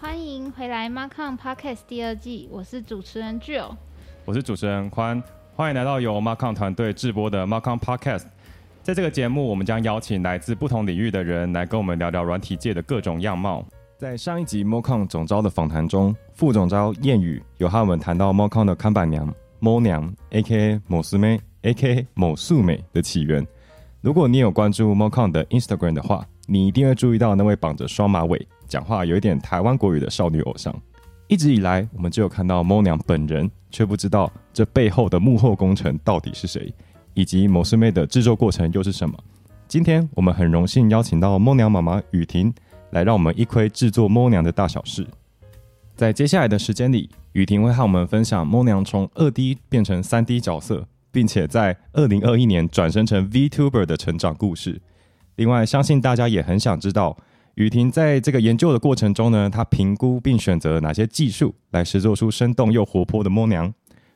欢迎回来《m a c o n Podcast》第二季，我是主持人 Jill，我是主持人宽，欢迎来到由 m a c o n 团队制播的《m a c o n Podcast》。在这个节目，我们将邀请来自不同领域的人来跟我们聊聊软体界的各种样貌。在上一集 m o c o n 总招的访谈中，副总招谚语有和我们谈到 m o c o n 的看板娘 Mo 娘 （A.K.A. 某素妹 ）A.K.A. 某素美的起源。如果你有关注 m o c o n 的 Instagram 的话，你一定会注意到那位绑着双马尾。讲话有一点台湾国语的少女偶像，一直以来我们只有看到猫娘本人，却不知道这背后的幕后工程到底是谁，以及某师妹的制作过程又是什么。今天我们很荣幸邀请到猫娘妈妈雨婷，来让我们一窥制作猫娘的大小事。在接下来的时间里，雨婷会和我们分享猫娘从二 D 变成三 D 角色，并且在二零二一年转身成 VTuber 的成长故事。另外，相信大家也很想知道。雨婷在这个研究的过程中呢，她评估并选择哪些技术来制作出生动又活泼的摸娘？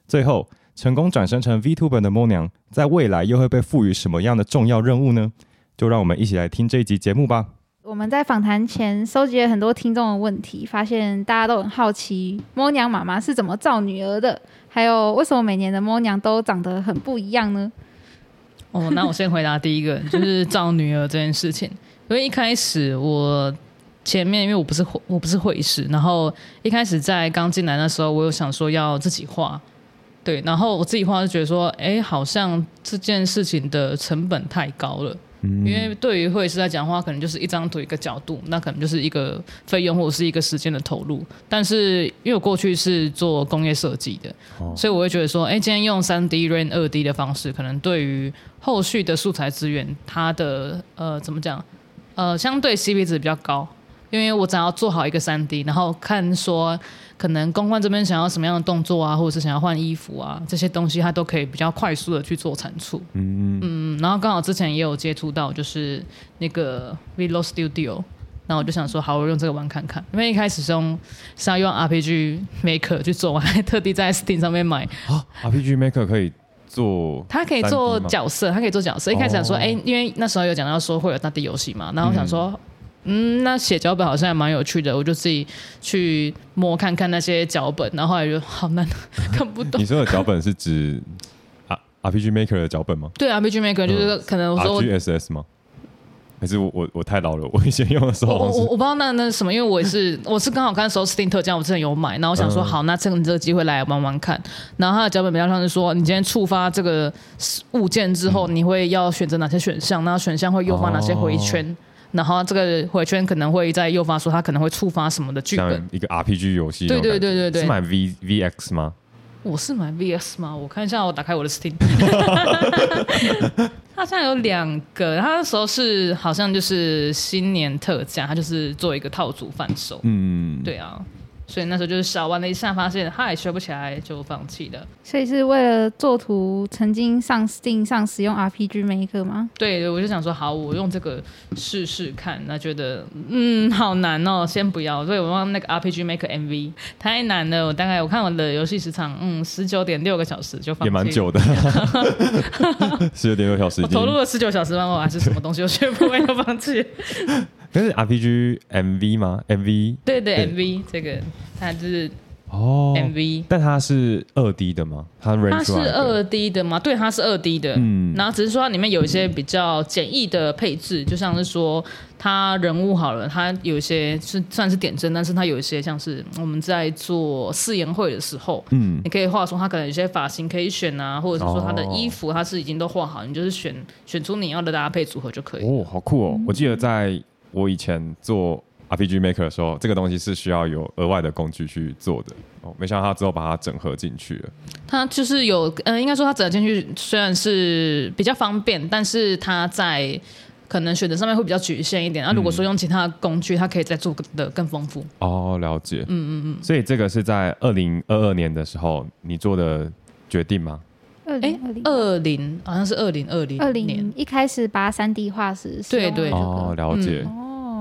最后成功转生成 VTuber 的摸娘，在未来又会被赋予什么样的重要任务呢？就让我们一起来听这一集节目吧。我们在访谈前收集了很多听众的问题，发现大家都很好奇摸娘妈妈是怎么造女儿的，还有为什么每年的摸娘都长得很不一样呢？哦，那我先回答第一个，就是造女儿这件事情。因为一开始我前面因为我不是我不是会师，然后一开始在刚进来那时候，我有想说要自己画，对，然后我自己画就觉得说，哎，好像这件事情的成本太高了。因为对于会师来讲的话，可能就是一张图一个角度，那可能就是一个费用或者是一个时间的投入。但是因为我过去是做工业设计的，所以我会觉得说，哎，今天用三 D、r a n 二 D 的方式，可能对于后续的素材资源，它的呃怎么讲？呃，相对 CP 值比较高，因为我只要做好一个三 D，然后看说可能公关这边想要什么样的动作啊，或者是想要换衣服啊，这些东西它都可以比较快速的去做产出。嗯嗯。然后刚好之前也有接触到，就是那个 Vlog Studio，那我就想说，好，我用这个玩看看。因为一开始是用是要用 RPG Maker 去做，我还特地在 Steam 上面买。啊，RPG Maker 可以。做他可以做角色，他可以做角色。一开始想说，哎，因为那时候有讲到说会有大地游戏嘛，然后我想说，嗯，那写脚本好像还蛮有趣的，我就自己去摸看看那些脚本，然后后来就好难 看不懂。你说的脚本是指啊 RPG Maker 的脚本吗？对，RPG Maker 就是可能我说 RGSS 吗？还是我我我太老了，我以前用的时候，我我我不知道那那什么，因为我也是 我是刚好看时候 Steam 特价，我之前有买，然后我想说好，那趁这个机会来玩玩看。然后它的脚本比较像是说，你今天触发这个物件之后，你会要选择哪些选项，那选项会诱发哪些回圈，然后这个回圈可能会在诱发说它可能会触发什么的剧本，一个 RPG 游戏，对对对对对，是买 V VX 吗？我是买 VS 吗？我看一下，我打开我的 Steam，它现在有两个，它那时候是好像就是新年特价，它就是做一个套组贩售。嗯，对啊。所以那时候就是小玩了一下，发现嗨学不起来，就放弃了。所以是为了做图，曾经上 Steam 上使用 RPG Maker 吗？对，我就想说好，我用这个试试看。那觉得嗯好难哦，先不要。所以我用那个 RPG Maker MV 太难了。我大概我看我的游戏时长，嗯，十九点六个小时就放也蛮久的，十九点六小时。我投入了十九小时，我还是什么东西我学不会就放弃。那是 RPG MV 吗？MV 对对 MV 这个它就是哦 MV，但它是二 D 的吗？它它是二 D 的吗？对，它是二 D 的。嗯，然后只是说它里面有一些比较简易的配置，就像是说它人物好了，它有一些是算是点阵，但是它有一些像是我们在做誓言会的时候，嗯，你可以画出它可能有些发型可以选啊，或者是说它的衣服它是已经都画好，你就是选选出你要的搭配组合就可以。哦，好酷哦！我记得在我以前做 RPG Maker 的时候，这个东西是需要有额外的工具去做的。哦，没想到他之后把它整合进去了。它就是有，嗯，应该说它整合进去虽然是比较方便，但是它在可能选择上面会比较局限一点。那如果说用其他工具，它可以再做的更丰富。哦，了解。嗯嗯嗯。所以这个是在二零二二年的时候你做的决定吗？二零二零二零好像是二零二零二零年一开始把三 D 画时，对对哦，了解。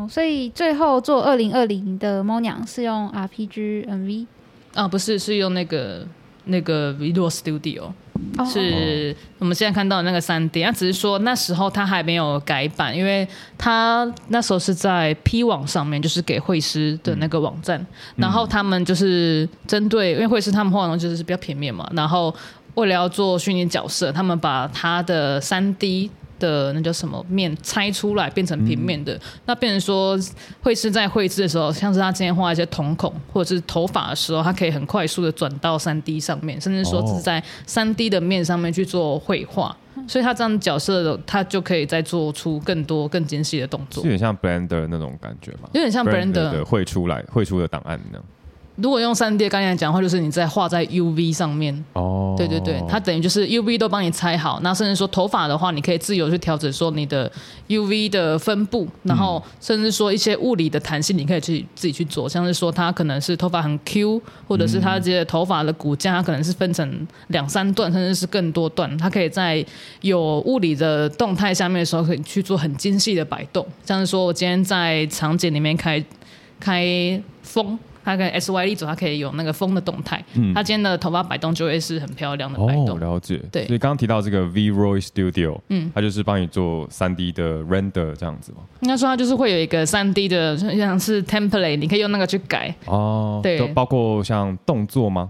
所以最后做二零二零的猫娘是用 RPG MV 啊，不是，是用那个那个 Visual Studio。哦是我们现在看到的那个三 D，那只是说那时候它还没有改版，因为它那时候是在 P 网上面，就是给会师的那个网站，然后他们就是针对，因为会师他们画的就是比较平面嘛，然后为了要做虚拟角色，他们把他的三 D。的那叫什么面拆出来变成平面的，那变成说会是在绘制的时候，像是他今天画一些瞳孔或者是头发的时候，他可以很快速的转到三 D 上面，甚至说是在三 D 的面上面去做绘画，所以他这样角色的他就可以再做出更多更精细的动作是有，点像 Blender 那种感觉嘛？有点像 Blender 的。绘出来绘出的档案那样。如果用三 D 概念来讲的话，就是你在画在 UV 上面，哦，对对对，它等于就是 UV 都帮你拆好，那甚至说头发的话，你可以自由去调整说你的 UV 的分布，然后甚至说一些物理的弹性，你可以去自己去做，像是说它可能是头发很 Q，或者是它这些头发的骨架，它可能是分成两三段，甚至是更多段，它可以在有物理的动态下面的时候，可以去做很精细的摆动，像是说我今天在场景里面开开风。它跟 S Y 力组，它可以有那个风的动态。嗯它今天的头发摆动就会是很漂亮的摆哦，动。了解。对所以刚刚提到这个 V Roy Studio，嗯，它就是帮你做三 D 的 render 这样子吗。应该说它就是会有一个三 D 的，像是 template，你可以用那个去改。哦，对就包括像动作吗？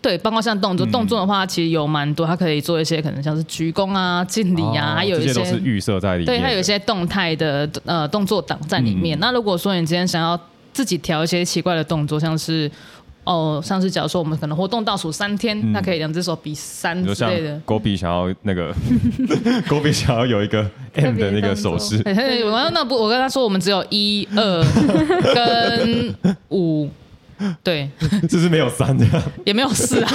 对，包括像动作，嗯动作的话其实有蛮多，它可以做一些可能像是鞠躬啊、敬礼啊，哦还有一些些都是预设在里面。对，它有一些动态的呃动作档在里面。嗯那如果说你今天想要自己调一些奇怪的动作，像是哦，像是假如说我们可能活动倒数三天，那可以两只手比三之类的。狗比想要那个，狗比想要有一个 M 的那个手势，嘿嘿我刚那不，我跟他说我们只有一二跟五，对，这是没有三的。也没有四啊，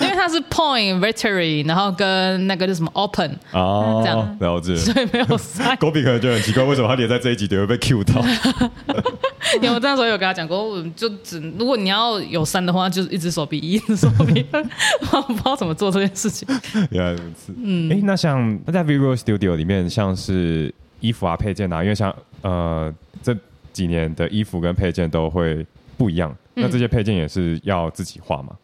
因为它是 point victory，然后跟那个叫什么 open，哦，这样了解。所以没有三。狗比可能觉得很奇怪，为什么他连在这一集都会被 Q 到？因为我那时候有跟他讲过，我就只如果你要有三的话，就是一只手比一，只手比二，我不知道怎么做这件事情。原来如此。嗯，哎，那像那在 Visual Studio 里面，像是衣服啊、配件啊，因为像呃这几年的衣服跟配件都会不一样，嗯那这些配件也是要自己画嘛？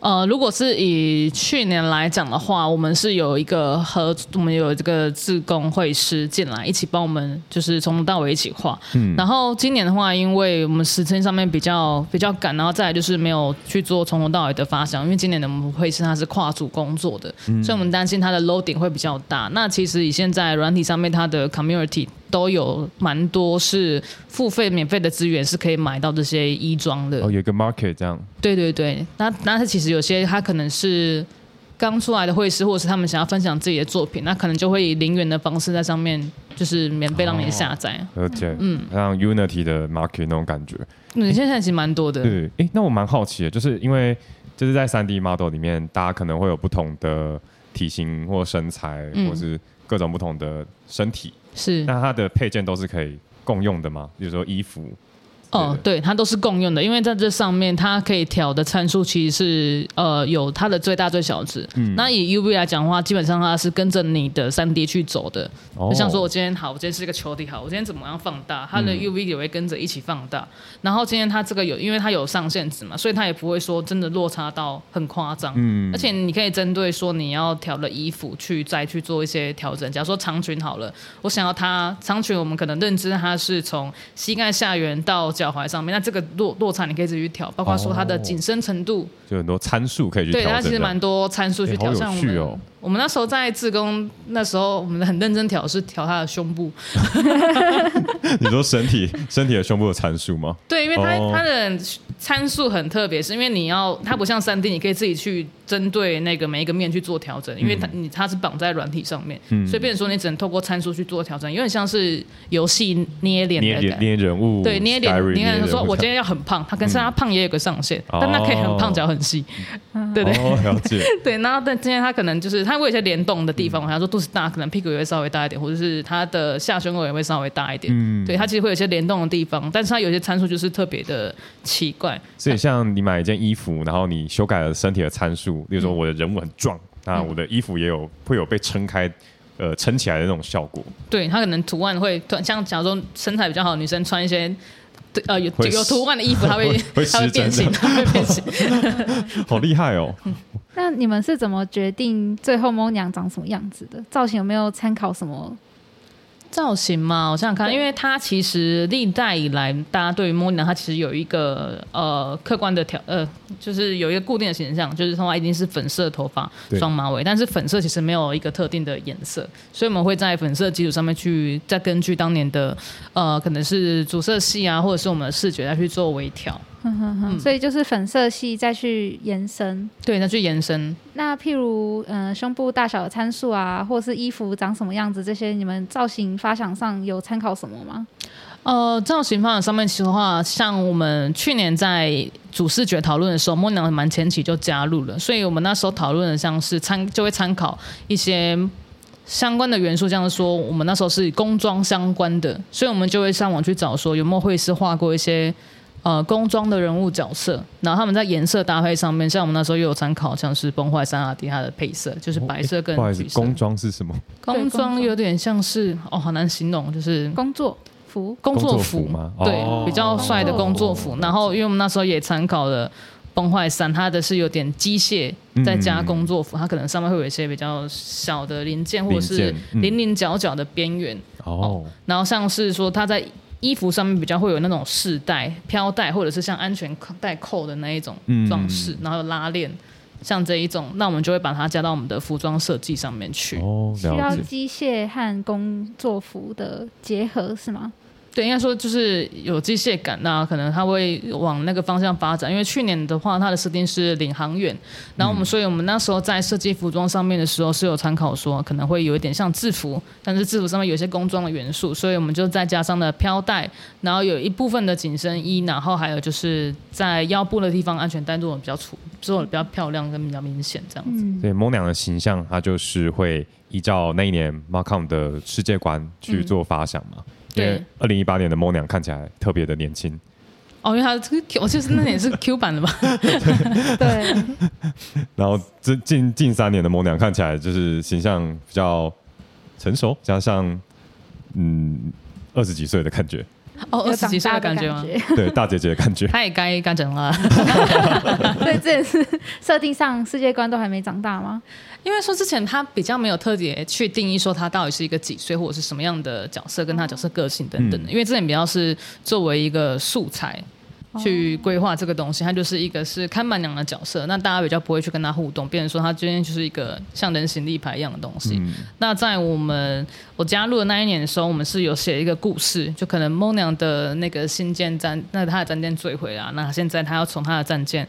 呃，如果是以去年来讲的话，我们是有一个和，我们有这个自工会师进来一起帮我们，就是从头到尾一起画。嗯然后今年的话，因为我们时间上面比较比较赶，然后再来就是没有去做从头到尾的发想，因为今年的我们会师它是跨组工作的，所以我们担心它的 loading 会比较大。那其实以现在软体上面它的 community 都有蛮多是付费免费的资源是可以买到这些衣装的。哦，有一个 market 这样。对对对，那那是其实有些他可能是刚出来的会师，或者是他们想要分享自己的作品，那可能就会以零元的方式在上面就是免费让你下载。而且，嗯，像 Unity 的 market 那种感觉。嗯，现在其实蛮多的。对，哎，那我蛮好奇的，就是因为就是在三 D model 里面，大家可能会有不同的体型或身材，嗯或是各种不同的身体，是那它的配件都是可以共用的吗？比如说衣服。哦，对，它都是共用的，因为在这上面它可以调的参数其实是呃有它的最大最小值。嗯那以 UV 来讲的话，基本上它是跟着你的三 D 去走的。哦就像说我今天好，我今天是一个球体好，我今天怎么样放大，它的嗯 UV 也会跟着一起放大。然后今天它这个有，因为它有上限值嘛，所以它也不会说真的落差到很夸张。嗯而且你可以针对说你要调的衣服去再去做一些调整。假如说长裙好了，我想要它长裙，我们可能认知它是从膝盖下缘到脚踝上面，那这个落落差你可以自己去调，包括说它的哦紧身程度，就很多参数可以去对。它其实蛮多参数去调。像我们、我们那时候在自工那时候，我们很认真调是调他的胸部，你说身体身体的胸部的参数吗？对，因为它、哦它的参数很特别，是因为你要它不像三 D，你可以自己去针对那个每一个面去做调整，因为它你它是绑在软体上面，嗯所以变成说你只能透过参数去做调整，有点像是游戏捏脸的。捏人物，对，捏脸，Skyrim 你看说，捏人物我今天要很胖，他跟是他胖也有个上限，哦但他可以很胖，脚很细，对对哦，了解。对。然后但今天他可能就是它会有一些联动的地方，我想说肚子大，可能屁股也会稍微大一点，或者是它的下胸口也会稍微大一点，嗯。对，它其实会有一些联动的地方，但是它有些参数就是特别的奇怪，所以像你买一件衣服，然后你修改了身体的参数，例如说我的人物很壮，那我的衣服也有会有被撑开。呃，撑起来的那种效果，对，它可能图案会像假如说身材比较好的女生穿一些。呃有有图案的衣服，它会会 它会变形，它会变形。好厉害哦！那你们是怎么决定最后猫娘长什么样子的？造型有没有参考什么？造型嘛，我想想看，因为它其实历代以来，大家对于莫妮娜，它其实有一个呃客观的条呃，就是有一个固定的形象，就是它一定是粉色头发、双马尾，但是粉色其实没有一个特定的颜色，所以我们会在粉色基础上面去再根据当年的呃可能是主色系啊，或者是我们的视觉再去做微调，嗯，所以就是粉色系再去延伸。对，再去延伸。那譬如，嗯、胸部大小的参数啊，或是衣服长什么样子，这些你们造型发想上有参考什么吗？呃，造型发展上面其实的话，像我们去年在主视觉讨论的时候，莫娘蛮前期就加入了，所以我们那时候讨论的像是参就会参考一些相关的元素，这样说我们那时候是工装相关的，所以我们就会上网去找说有没有会是画过一些。呃，工装的人物角色，然后他们在颜色搭配上面，像我们那时候又有参考，像是崩坏三阿迪它的配色，就是白色跟不好意思橘，色。工装是什么？工装装有点像是哦，好难形容，就是工作服，工作服服吗对，哦比较帅的工作服。然后，因为我们那时候也参考了崩坏三，它的是有点机械再加工作服，它可能上面会有一些比较小的零件或者是零零角角的边缘。哦，然后像是说它在衣服上面比较会有那种饰带、飘带，或者是像安全带扣的那一种嗯装饰，然后有拉链。像这一种，那我们就会把它加到我们的服装设计上面去。哦，需要。机械和工作服的结合是吗？对，应该说就是有机械感，那可能它会往那个方向发展。因为去年的话，它的设定是领航员，然后我们，所以我们那时候在设计服装上面的时候是有参考说，可能会有一点像制服，但是制服上面有一些工装的元素，所以我们就再加上了飘带，然后有一部分的紧身衣，然后还有就是在腰部的地方安全带做的比较粗，做的比较漂亮跟比较明显这样子。嗯，对猫娘的形象，它就是会依照那一年 Marcom 的世界观去做发想嘛。因为对二零一八年的猫娘看起来特别的年轻，哦，因为他这个 Q，我就是那年是 Q 版的吧？对，然后这近近三年的猫娘看起来就是形象比较成熟，加上嗯二十几岁的感觉，哦，二十几岁的的感觉吗？觉。对大姐姐的感觉。她也该干整了。所以这也是设定上世界观都还没长大吗？因为说之前他比较没有特别去定义说他到底是一个几岁或者是什么样的角色，跟他角色个性等等的。嗯因为之前比较是作为一个素材去规划这个东西，他就是一个是看板娘的角色，那大家比较不会去跟他互动，变成说他今天就是一个像人形立牌一样的东西。嗯，那在我们我加入的那一年的时候，我们是有写一个故事，就可能梦娘的那个新建战，那他的战舰坠毁了，那现在他要从他的战舰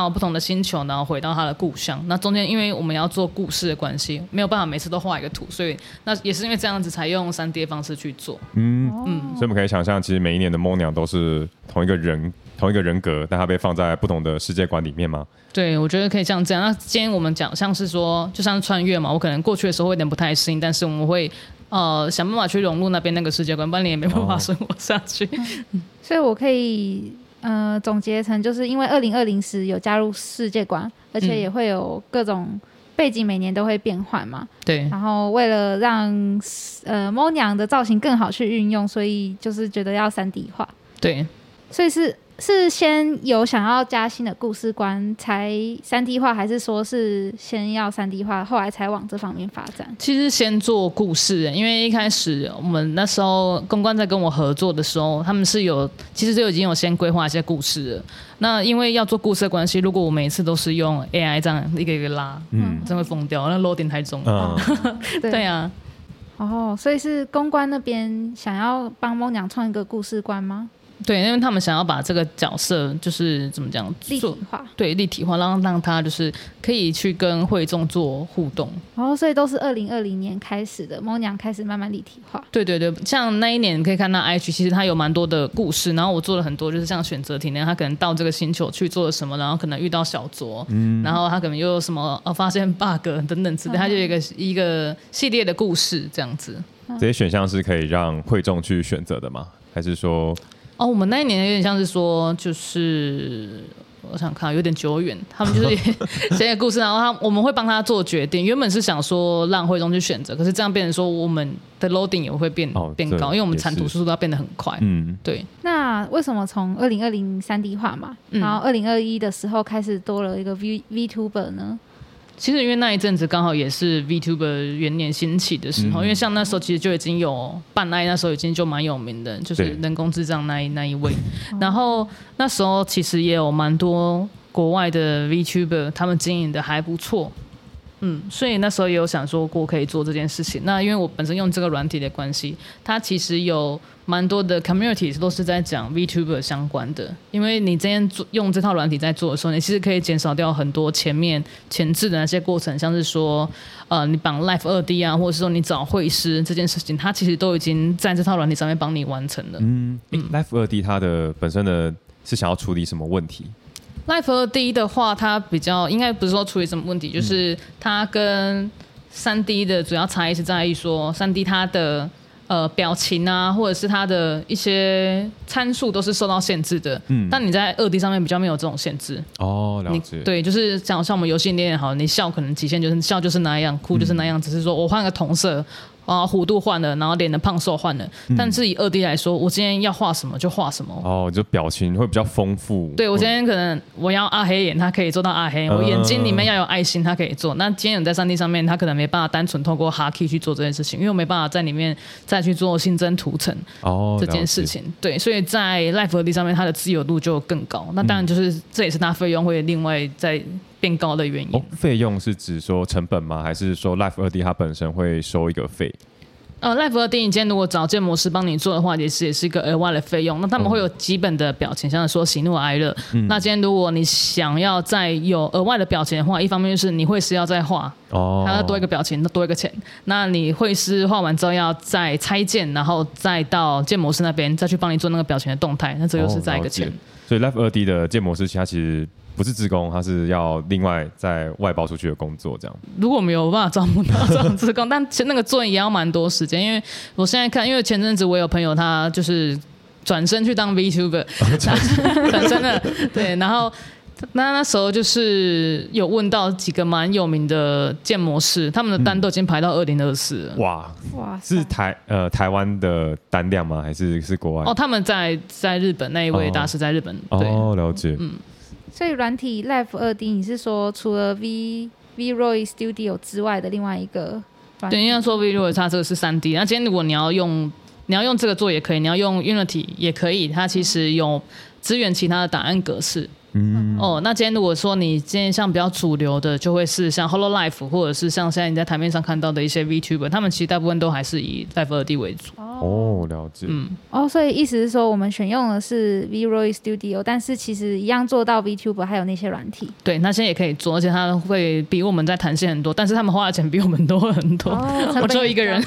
到不同的星球，然后回到他的故乡。那中间因为我们要做故事的关系，没有办法每次都画一个图，所以那也是因为这样子才用三 D 的方式去做。嗯嗯，所以我们可以想象，其实每一年的猫娘都是同一个人、同一个人格，但它被放在不同的世界观里面吗？对，我觉得可以像这样。那今天我们讲像是说，就像是穿越嘛，我可能过去的时候会有点不太适应，但是我们会呃想办法去融入那边那个世界观，不然你也没办法哦生活下去。所以我可以呃总结成，就是因为二零二零时有加入世界观，而且嗯也会有各种背景每年都会变换嘛。对，然后为了让呃猫娘的造型更好去运用，所以就是觉得要三 D 化，对，所以是。是先有想要加新的故事观才三 D 化，还是说是先要三 D 化，后来才往这方面发展？其实先做故事，因为一开始我们那时候公关在跟我合作的时候，他们是有其实就已经有先规划一些故事了。那因为要做故事的关系，如果我每一次都是用 AI 这样一个一个拉，嗯真会疯掉，那 loading 太重。嗯，对 对啊，哦，所以是公关那边想要帮梦娘创一个故事观吗？对，因为他们想要把这个角色就是怎么讲做立体化。对立体化，让让他就是可以去跟会众做互动。然后，所以都是二零二零年开始的，猫娘开始慢慢立体化。对对对，像那一年你可以看到 IG，其实它有蛮多的故事，然后我做了很多，就是像选择题那样，他可能到这个星球去做了什么，然后可能遇到小卓，然后他可能又有什么呃发现 bug 等等之类，他就有一个一个系列的故事这样子。这些选项是可以让会众去选择的吗？还是说，哦，我们那一年有点像是说，就是我想看有点久远，他们就是 写个故事，然后他我们会帮他做决定。原本是想说让慧中去选择，可是这样变成说我们的 loading 也会变、哦变高，因为我们产图速度要变得很快。嗯，对，那为什么从二零二零三 D 化嘛，嗯然后二零二一的时候开始多了一个 V VTuber 呢？其实因为那一阵子刚好也是 VTuber 元年兴起的时候，嗯因为像那时候其实就已经有半奈，那时候已经就蛮有名的，就是人工智障那一那一位。然后那时候其实也有蛮多国外的 VTuber，他们经营的还不错。嗯，所以那时候也有想说过可以做这件事情。那因为我本身用这个软体的关系，它其实有蛮多的 communities 都是在讲 VTuber 相关的。因为你今天做用这套软体在做的时候，你其实可以减少掉很多前面前置的那些过程，像是说呃你绑 Life 二 D 啊，或者是说你找绘师这件事情，它其实都已经在这套软体上面帮你完成了。嗯，Life 二 D 它的本身的是想要处理什么问题？Life 二 D 的话，它比较应该不是说处理什么问题，就是它跟三 D 的主要差异是在于说，三 D 它的呃表情啊，或者是它的一些参数都是受到限制的。嗯但你在二 D 上面比较没有这种限制。哦，了你解。，对，就是讲像我们游戏里面好，你笑可能极限就是笑就是那样，哭就是那样，只是说我换个同色。啊，弧度换了，然后脸的胖瘦换了，但是以二 D 来说，我今天要画什么就画什么，哦，就表情会比较丰富。对我今天可能我要阿黑眼，他可以做到阿黑；我眼睛里面要有爱心，他可以做。那今天有在三 D 上面，他可能没办法单纯透过哈 key 去做这件事情，因为我没办法在里面再去做新增图层哦，这件事情。对，所以在 Life 二 D 上面，它的自由度就更高。那当然就是、这也是它费用会另外再变高的原因。费用是指说成本吗？还是说 Life 二 D 它本身会收一个费？呃 Life 二 D 你今天如果找建模师帮你做的话，也是也是一个额外的费用。那他们会有基本的表情，像是说喜怒哀乐。那今天如果你想要再有额外的表情的话，一方面就是你会是要再画，哦，它要多一个表情，那多一个钱。那你绘师画完之后要再拆件，然后再到建模师那边再去帮你做那个表情的动态，那这又是再一个钱。哦所以 Life 二 D 的建模师，其实它其实不是自工，他是要另外再外包出去的工作，这样。如果没有办法招募到这种自工，但那个做也要蛮多时间，因为我现在看，因为前阵子我有朋友他就是转身去当 VTuber，转身了，对，然后。那那时候就是有问到几个蛮有名的建模师，他们的单都已经排到二零二四了。哇，哇，是台呃台湾的单量吗？还是是国外？哦，他们在在日本那一位哦大师在日本，对，哦，了解。嗯所以软体 Live 二 D，你是说除了 V V Roy Studio 之外的另外一个对，应该说 V Roy 它这个是三 D，那今天如果你要用你要用这个做也可以，你要用 Unity 也可以，它其实有支援其他的档案格式。嗯，哦，那今天如果说你今天像比较主流的，就会是像 Hololive，或者是像现在你在台面上看到的一些 VTuber，他们其实大部分都还是以 Live 二 D 为主。哦，了解。嗯，哦，所以意思是说，我们选用的是 V Roy Studio，但是其实一样做到 VTuber 还有那些软体。对，那现在也可以做，而且它会比我们在弹性很多，但是他们花的钱比我们多很多。哦，我只有一个人。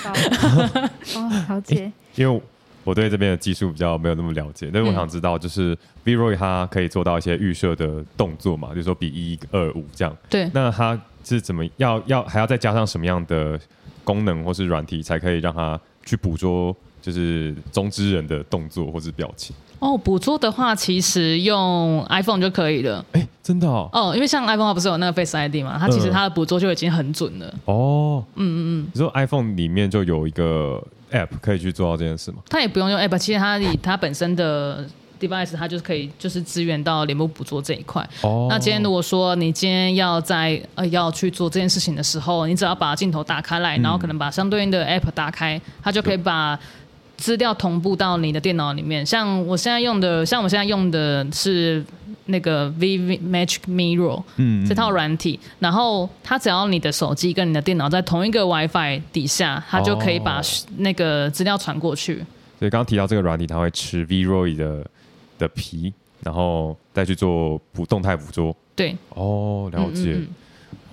哦，了解。因为我对这边的技术比较没有那么了解，但是我想知道，就是 V-Roy 它可以做到一些预设的动作嘛，比如说比一二五这样。对，那它是怎么要要还要再加上什么样的功能或是软体，才可以让它去捕捉就是中之人的动作或是表情？哦，捕捉的话，其实用 iPhone 就可以了。哎、真的哦，哦，因为像 iPhone 它不是有那个 Face ID 嘛，它其实嗯它的捕捉就已经很准了。哦，嗯嗯嗯，你说 iPhone 里面就有一个 App 可以去做到这件事吗？它也不用用 App，其实它以它本身的 device，它就是可以就是支援到脸部捕捉这一块。哦，那今天如果说你今天要在呃要去做这件事情的时候，你只要把镜头打开来，然后可能把相对应的 app 打开，它就可以把资料同步到你的电脑里面。像我现在用的，像我现在用的是那个 Viv Magic Mirror 嗯这套软体，然后它只要你的手机跟你的电脑在同一个 WiFi 底下，它就可以把哦那个资料传过去。所以刚刚提到这个软体，它会吃 V-Roy 的的皮，然后再去做捕动态捕捉。对，哦，了解。嗯嗯嗯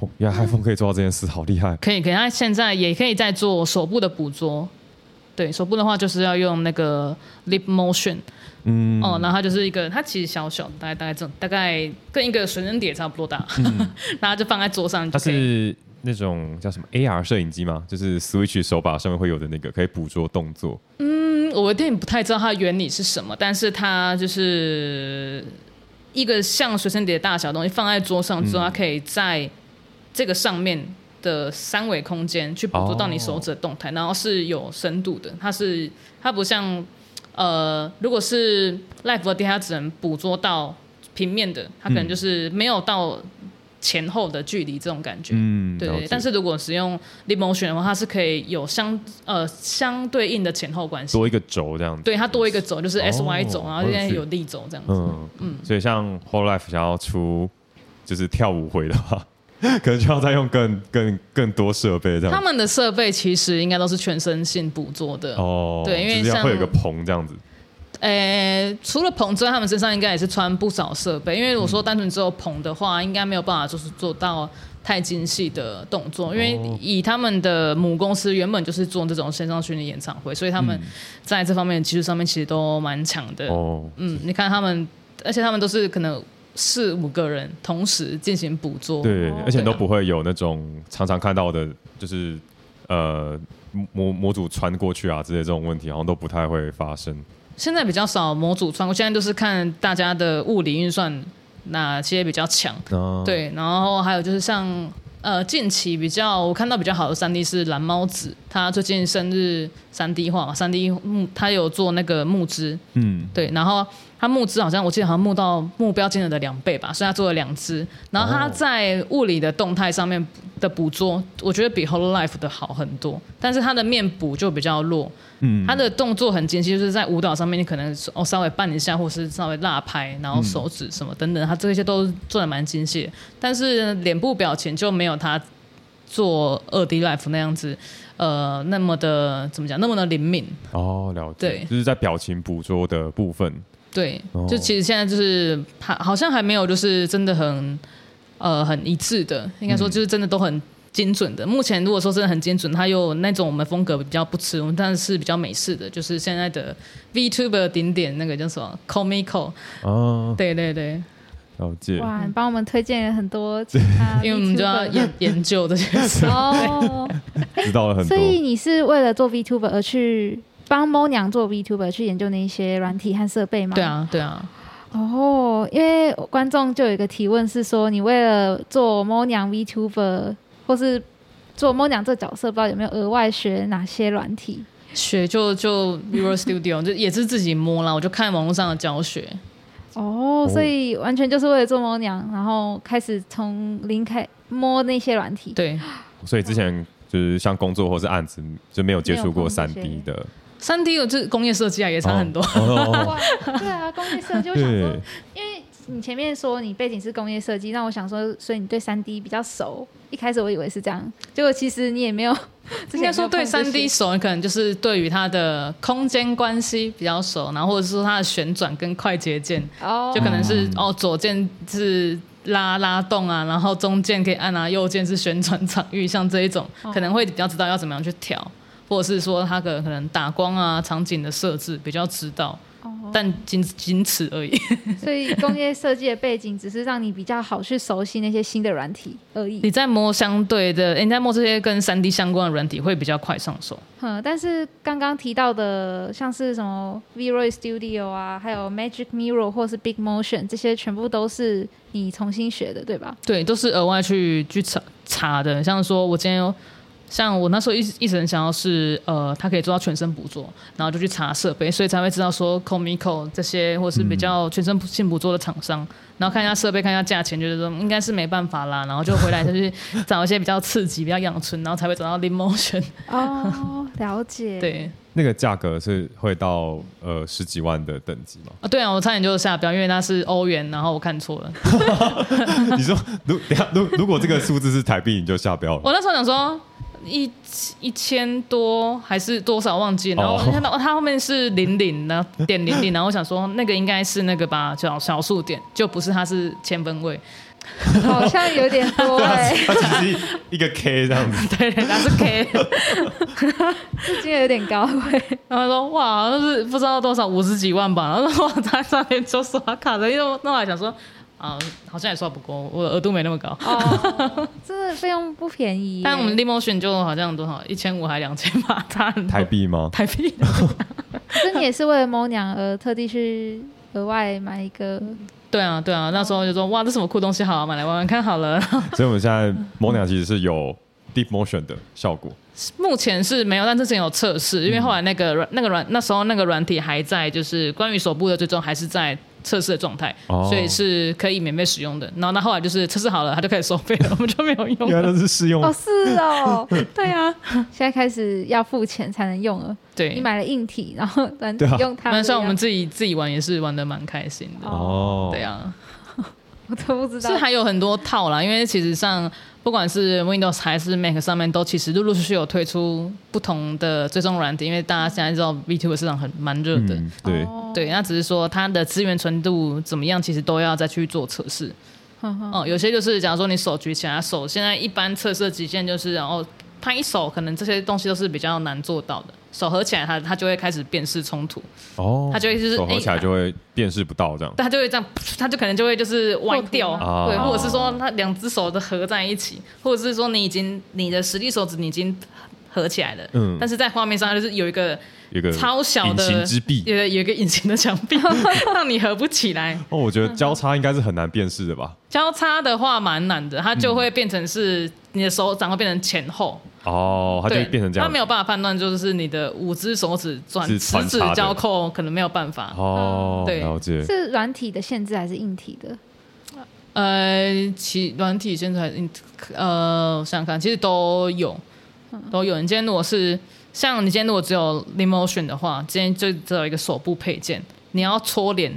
哦原来 iPhone 可以做到这件事，好厉害！可以，可以。它现在也可以在做手部的捕捉。对手部的话，就是要用那个 Lip Motion 嗯，哦，然后它就是一个，它其实小小的，大概大概这种，大概跟一个水蒸碟差不多大，然后就放在桌上它。是那种叫什么 AR 摄影机吗？就是 Switch 手把上面会有的那个，可以捕捉动作。嗯，我有点不太知道它的原理是什么，但是它就是一个像随身碟大小的东西放在桌上之后，它可以在这个上面的三维空间去捕捉到你手指的动态，然后是有深度的。它是它不像呃，如果是 Live 的碟，它只能捕捉到平面的，它可能就是没有到前后的距离这种感觉。嗯，对对，但是如果使用 Leap Motion 的话，它是可以有相呃相对应的前后关系。多一个轴这样子。对，它多一个轴，就是 S Y 轴，然后现在哦有力轴这样子。嗯嗯，所以像 Whole Life 想要出就是跳舞回的话，可能就要再用更更更多设备这样。他们的设备其实应该都是全身性捕捉的。哦，对因为会有个棚这样子。呃，除了棚之外，他们身上应该也是穿不少设备。因为我说单纯只有棚的话，应该没有办法就是做到太精细的动作。因为哦以他们的母公司原本就是做这种线上训练演唱会，所以他们在这方面的技术上面其实都蛮强的。哦，嗯，你看他们，而且他们都是可能四五个人同时进行捕捉。对，而且都不会有那种常常看到的，就是呃模模组穿过去啊之类这种问题，好像都不太会发生。现在比较少模组穿过，现在都是看大家的物理运算哪些比较强。啊，对，然后还有就是像呃近期比较我看到比较好的三 D 是蓝猫子，他最近生日三 D 画嘛，三 D 木他有做那个木枝，嗯，对，然后他募资好像我记得好像募到目标金额的两倍吧，所以他做了两支。然后他哦在物理的动态上面的捕捉，我觉得比 Whole Life 的好很多，但是他的面捕就比较弱。嗯他的动作很精细，就是在舞蹈上面，你可能哦稍微绊一下，或是稍微落拍，然后手指什么等等，他这些都做的蛮精细。但是脸部表情就没有他做二 D Life 那样子，呃，那么的怎么讲，那么的灵敏。哦，了解，对。就是在表情捕捉的部分。对，哦。就其实现在就是还好像还没有就是真的很呃很一致的，应该说就是真的都很精准的。目前如果说真的很精准，它有那种我们风格比较不吃，我们但是比较美式的，就是现在的 VTuber 顶点那个叫什么 Comico，哦，对对对，了解。哇，你帮我们推荐了很多 其他因为我们就要研研究这些 事。哦，知道了很多所。以你是为了做 VTuber 而去帮猫娘做 VTuber 去研究那些软体和设备吗？对。啊，对啊，哦，因为观众就有一个提问是说，你为了做猫娘 VTuber 或是做猫娘这角色，不知道有没有额外学哪些软体？学就就 Visual Studio 就也是自己摸啦，我就看网络上的教学。哦，所以完全就是为了做猫娘，然后开始从零开摸那些软体。对，所以之前就是像工作或是案子就没有接触过三 D 的，三 D 有这工业设计啊，也差很多。对啊，工业设计，我想说，，因为你前面说你背景是工业设计，那我想说，所以你对三 D 比较熟。一开始我以为是这样，结果其实你也没有，之前应该说对三 D 熟，你可能就是对于它的空间关系比较熟，然后或者是说它的旋转跟快捷键，哦，就可能是、嗯哦左键是拉拉动啊，然后中键可以按啊，右键是旋转场域，像这一种哦可能会比较知道要怎么样去调，或者是说它的可能打光啊场景的设置比较知道，哦，但仅仅此而已。所以工业设计的背景只是让你比较好去熟悉那些新的软体而已。你在摸相对的，诶你在摸这些跟三 D 相关的软体会比较快上手。嗯，但是刚刚提到的，像是什么 V-Ray Studio 啊，还有 Magic Mirror 或是 Big Motion，这些全部都是你重新学的，对吧？对，都是额外去去查查的。像说我今天有，像我那时候一直一直很想要是呃，他可以做到全身捕捉，然后就去查设备，所以才会知道说 Comico 这些或是比较全身性捕捉的厂商，然后看一下设备，看一下价钱，觉得说应该是没办法啦，然后就回来就去找一些比较刺激、比较养春，然后才会找到 Lemotion。哦，了解。，对那个价格是会到呃十几万的等级吗？啊，对啊，我差点就下标，因为它是欧元，然后我看错了。你说如等下如如果这个数字是台币，你就下标了。我那时候想说一一千多还是多少忘记了，然后哦我看到它后面是零零，然后点零零，然后我想说那个应该是那个吧，小小数点，就不是它是千分位，好像有点多哎、它只是一个 K 这样子，对，它是 K，这金额有点高哎、然后说哇，那是不知道多少五十几万吧，然后说哇，它上面就刷卡的，因为那我还想说啊，好像也刷不过，我的额度没那么高。哦，真的费用不便宜、但我们 Lemotion 就好像多少一千五还两千吧，差很多台币吗？台币。可是你也是为了猫娘而特地去额外买一个，对啊，对啊，那时候就说哇，这什么酷东西，好、啊，买来玩玩看好了。所以我们现在猫娘其实是有 deep motion 的效果。目前是没有，但之前有测试，因为后来那个软那个软那时候那个软体还在，就是关于手部的追踪还是在测试的状态，哦所以是可以免费使用的。然后那后来就是测试好了，他就开始收费了，我们就没有用原来。都是试用哦，是哦，对啊，现在开始要付钱才能用了。对你对。买了硬体，然后软体对啊用它那像我们自己自己玩也是玩的蛮开心的。哦。对啊，我都不知道是。还有很多套啦，因为其实上不管是 Windows 还是 Mac 上面，都其实陆陆续续有推出不同的追踪软体，因为大家现在知道 VTuber 市场很蛮热的。嗯，对，哦对，那只是说它的资源纯度怎么样，其实都要再去做测试。哦、有些就是假如说你手举起来，手现在一般测试的极限就是，然后拍手，可能这些东西都是比较难做到的。手合起来它，它就会开始辨识冲突，哦，它就会就是手合起来哎就会辨识不到这样。它就会这样，它就可能就会就是歪掉，对，哦或者是说它两只手都合在一起，或者是说你已经你的实力手指你已经合起来了，嗯但是在画面上它就是有一个有一个超小的隐形之壁。有有一个隐形的墙壁，让你合不起来。哦，我觉得交叉应该是很难辨识的吧？交叉的话蛮难的，它就会变成是你的手掌会变成前后，哦，它就会，变成这样它没。有办法判断，就是你的五只手指转十指交扣，可能没有办法。哦，对了解。是软体的限制还是硬体的？呃，其软体现在嗯呃，我想想看，其实都有，都有。你今天如果是像你今天如果只有 Limotion 的话，今天就只有一个手部配件，你要搓脸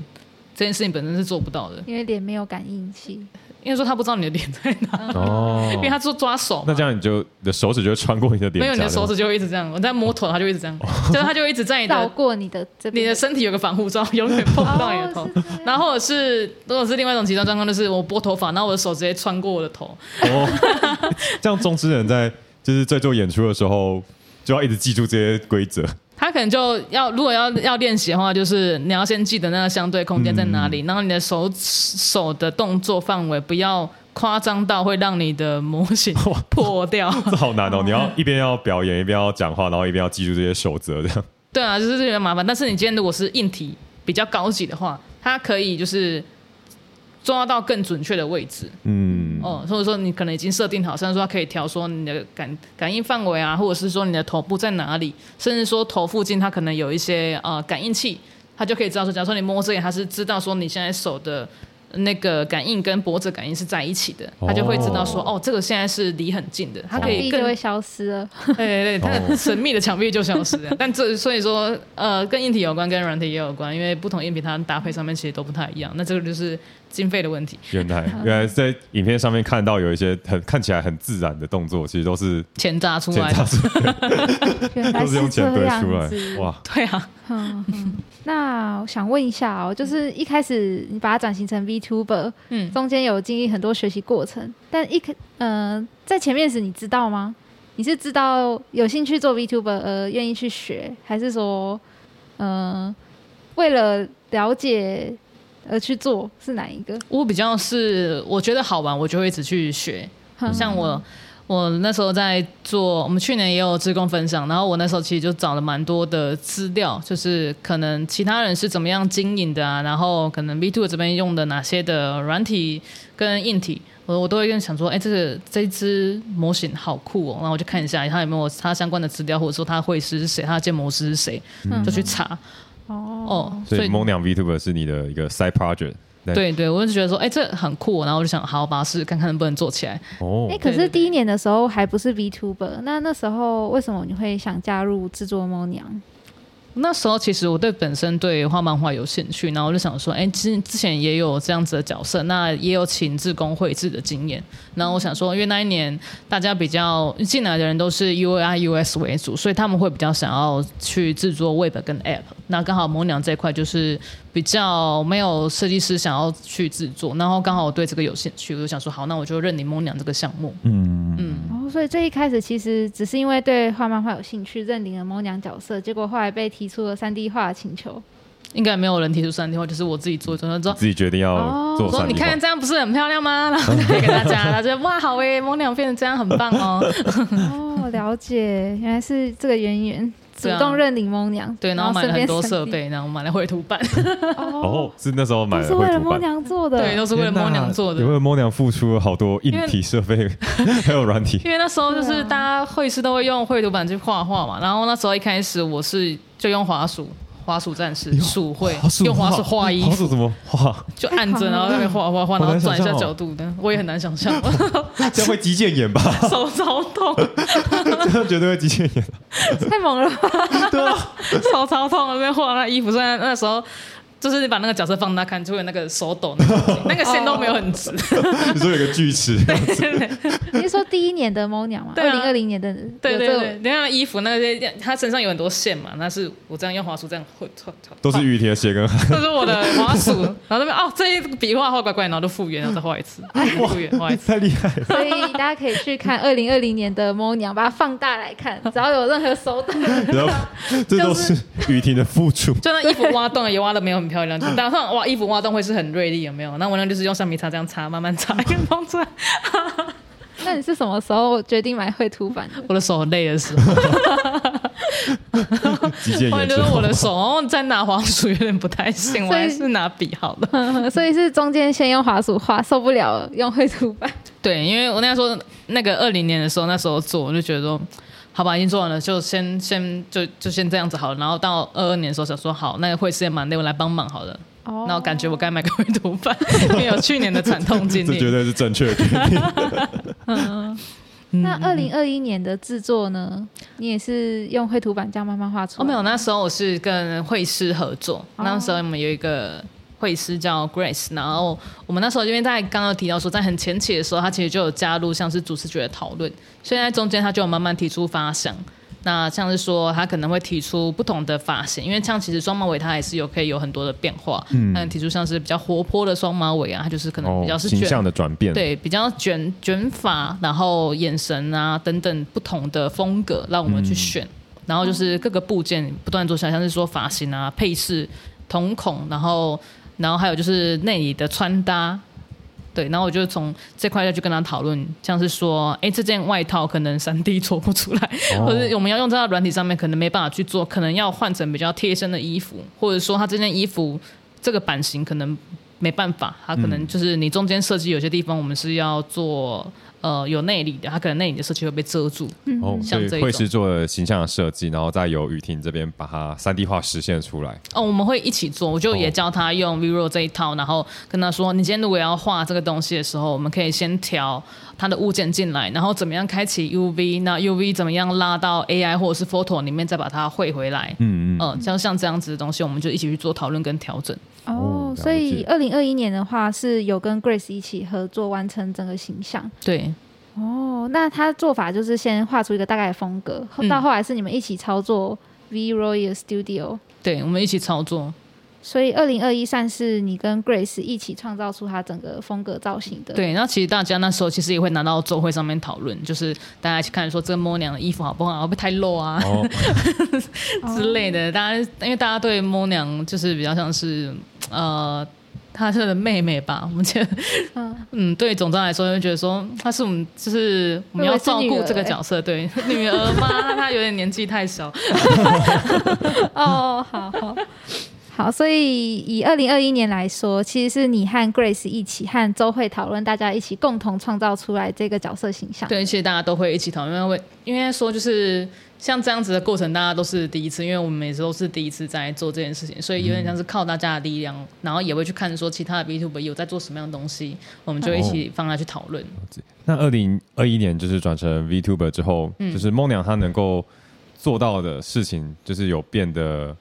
这件事情本身是做不到的，因为脸没有感应器。因为说他不知道你的脸在哪，哦。因为他做抓手。那这样你就你的手指就会穿过你的脸，没有你的手指就会一直这样，我在摸头，他就一直这样，就是他就一直在你绕的过你的这你的身体有个防护罩，永远碰不到你的头。然后或者是如果是另外一种极端状况，就是我拨头发，然后我的手直接穿过我的头，哦，这样中之人在就是在做演出的时候，就要一直记住这些规则。他可能就要如果要要练习的话，就是你要先记得那个相对空间在哪里，然后你的手手的动作范围不要夸张到会让你的模型 破掉。这好难哦！你要一边要表演，一边要讲话，然后一边要记住这些守则，这样。对啊，就是有点麻烦。但是你今天如果是硬体比较高级的话，它可以就是抓到更准确的位置。嗯，哦，或者说你可能已经设定好，甚至说它可以调说你的感感应范围啊，或者是说你的头部在哪里，甚至说头附近它可能有一些呃感应器，它就可以知道说，假如说你摸这里，它是知道说你现在手的。那个感应跟脖子感应是在一起的，它就会知道说，哦，这个现在是离很近的，它可以更会消失了。对对对，它的神秘的墙壁就消失了。但这所以说，呃，跟硬体有关，跟软体也有关，因为不同硬体它搭配上面其实都不太一样。那这个就是经费的问题。原来原来在影片上面看到有一些很看起来很自然的动作，其实都是钱砸出来。的，都是用钱这堆出来。哇，对啊，嗯，嗯。那我想问一下哦，就是一开始你把它转型成 VTuber，嗯，中间有经历很多学习过程，但一开呃在前面时你知道吗？你是知道有兴趣做 VTuber 而愿意去学，还是说呃为了了解而去做？是哪一个？我比较是我觉得好玩，我就会一直去学。像我，我那时候在做，我们去年也有职工分享，然后我那时候其实就找了蛮多的资料，就是可能其他人是怎么样经营的啊，然后可能 B two 这边用的哪些的软体跟硬体。我我都会跟想说，哎、这个这一只模型好酷哦，然后我就看一下它有没有它相关的资料，或者说它的绘师是谁，它的建模师是谁，嗯就去查。哦哦，所以萌娘 VTuber 是你的一个 side project。对对对，我就觉得说，哎、这很酷，然后我就想，好，把它试试看看能不能做起来。哦哎、，可是第一年的时候还不是 VTuber，那那时候为什么你会想加入制作猫娘？那时候其实我对本身对画漫画有兴趣，然后我就想说，哎，之之前也有这样子的角色，那也有请志工绘制的经验。然后我想说，因为那一年大家比较进来的人都是 UI US 为主，所以他们会比较想要去制作 Web 跟 App。那刚好萌娘这块就是比较没有设计师想要去制作，然后刚好我对这个有兴趣，我就想说，好，那我就认领梦娘这个项目。嗯嗯，哦，所以最一开始其实只是因为对画漫画有兴趣，认领了猫娘角色，结果后来被提出了三 D 画的请求。应该没有人提出三天，或，就是我自己做，做做。自己决定要哦做说你看这样不是很漂亮吗？然后就给大家，他就哇好诶，萌娘变成这样很棒哦。哦，了解，原来是这个渊源。主动认领萌娘，对，然后买了很多设备，然后买了绘图板，哦 哦，，是那时候买的是为了萌了绘图板。娘做的，对，都是为了天哪萌娘做的也。为了萌娘付出了好多硬体设备，还有软体。因为那时候就是大家绘师都会用绘图板去画画嘛，然后那时候一开始我是就用滑鼠，滑鼠战士鼠会，用滑鼠画衣服，花鼠怎么画？就按着然后在那边画画画，然后转一下角度的，我也很难想象，这样会肌腱炎吧？手超痛，这样绝对会肌腱炎。太猛了吧？手超痛，那边画那衣服，虽然那时候。就是你把那个角色放大看，就会有那个手抖那个 那个线都没有很直。你说有个锯齿，你是说第一年的猫娘吗？对啊二零二零年的，对对对，你看衣服那些，他身上有很多线嘛，那是我这样用滑鼠这样会，都是雨贴写跟汗。这是我的滑鼠，然后那边哦，这一笔画画怪怪，然后就复原，然后再画一次，复原画一次。太厉害了！所以大家可以去看二零二零年的猫娘，把它放大来看，只要有任何手抖，然后这都是雨婷的付出。就那衣服挖洞也挖的没有很漂亮，就打算哇衣服挖洞会是很锐利，有没有？那我那就是用橡皮擦这样擦，慢慢擦，弄出来。那你是什么时候决定买绘图板的？我的手很累的时候，我觉得我的手哦再拿滑鼠有点不太行，我还是拿笔好了。所以是中间先用滑鼠画，受不了了用绘图板。对，因为我那时候那个二零年的时候，那时候做，我就觉得说，好吧，已经做完了，就先先就就先这样子好了。然后到二二年的时候想说，好，那个会师也蛮累，我来帮忙好了。哦那我感觉我该买个绘图板，因为有去年的惨痛经历这绝历。对是正确的决定。那二零二一年的制作呢？你也是用绘图板这样慢慢画出哦，来？没有，那时候我是跟绘师合作，那时候我们有一个绘师叫 Grace，然后我们那时候因为在刚刚提到说，在很前期的时候，他其实就有加入像是主持觉的讨论，所以在中间他就有慢慢提出发想。那像是说，他可能会提出不同的发型，因为像其实双马尾它还是有可以有很多的变化。嗯，那提出像是比较活泼的双马尾啊，它就是可能比较是形卷象的转变。对，比较卷卷发，然后眼神啊等等不同的风格，让我们去选。然后就是各个部件不断做下来，像是说发型啊、配饰、瞳孔，然后然后还有就是内里的穿搭。对，然后我就从这块再去跟他讨论，像是说，哎，这件外套可能三 D 做不出来，哦或者我们要用在它软体上面，可能没办法去做，可能要换成比较贴身的衣服，或者说它这件衣服这个版型可能没办法，它可能就是你中间设计有些地方我们是要做呃有内里的，它可能内里的设计会被遮住。哦，所以像这一种会是做了形象的设计，然后再由雨婷这边把它三 D 化实现出来。哦，我们会一起做，我就也教他用 Vero 这一套，然后跟他说，你今天如果要画这个东西的时候，我们可以先调它的物件进来，然后怎么样开启 UV，那 UV 怎么样拉到 AI 或者是 Photo 里面再把它汇回来。嗯嗯，嗯，像像这样子的东西，我们就一起去做讨论跟调整。哦哦，所以二零二一年的话是有跟 Grace 一起合作完成整个形象。对，哦，那他做法就是先画出一个大概的风格，到后来是你们一起操作 V Royal Studio。对，我们一起操作。所以二零二一算是你跟 Grace 一起创造出他整个风格造型的。，对，那其实大家那时候其实也会拿到周会上面讨论，就是大家去看说这个摸娘的衣服好不好，会不会太露啊、哦，之类的。大家因为大家对摸娘就是比较像是呃。她是的妹妹吧？我们觉得，嗯，嗯，对总章来说，就觉得说她是我们，就是我们要照顾这个角色，对 女儿嘛，她有点年纪太小，哦，好好好，所以以二零二一年来说，其实是你和 Grace 一起和周慧讨论，大家一起共同创造出来这个角色形象。对，其实大家都会一起讨论，因为因为说就是像这样子的过程，大家都是第一次，因为我们每次都是第一次在做这件事情，所以有点像是靠大家的力量，然后也会去看说其他的 B t u b 有在做什么样的东西，我们就一起放下去讨论。那二零二一年就是转成 VTuber 之后，嗯就是梦娘她能够做到的事情，就是有变得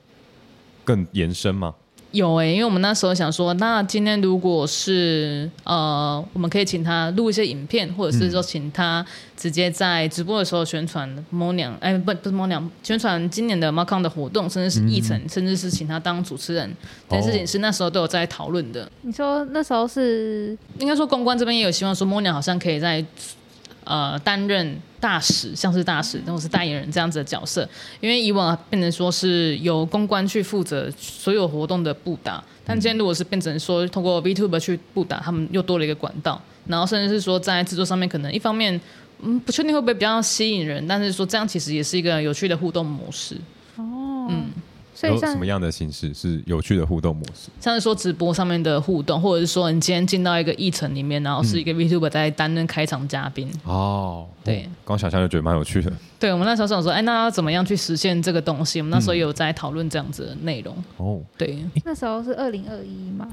更延伸吗？有诶、因为我们那时候想说，那今天如果是呃，我们可以请他录一些影片，或者是说请他直接在直播的时候宣传猫娘，哎、不不是猫娘，宣传今年的 m a c o n 的活动，甚至是议程，甚至是请他当主持人，这件事情是那时候都有在讨论的。你说那时候是应该说公关这边也有希望说，猫娘好像可以在呃担任大使，像是大使或是代言人这样子的角色，因为以往变成说是由公关去负责所有活动的布达，但今天如果是变成说通过 VTuber 去布达，他们又多了一个管道，然后甚至是说在制作上面可能一方面。嗯，不确定会不会比较吸引人，但是说这样其实也是一个有趣的互动模式。哦嗯，所以像有什么样的形式是有趣的互动模式？像是说直播上面的互动，或者是说你今天进到一个议程里面，然后是一个 VTuber 在担任开场嘉宾。哦，对哦光想象就觉得蛮有趣的。对，我们那时候想说，哎，那要怎么样去实现这个东西？我们那时候也有在讨论这样子的内容。哦，对，那时候是二零二一嘛，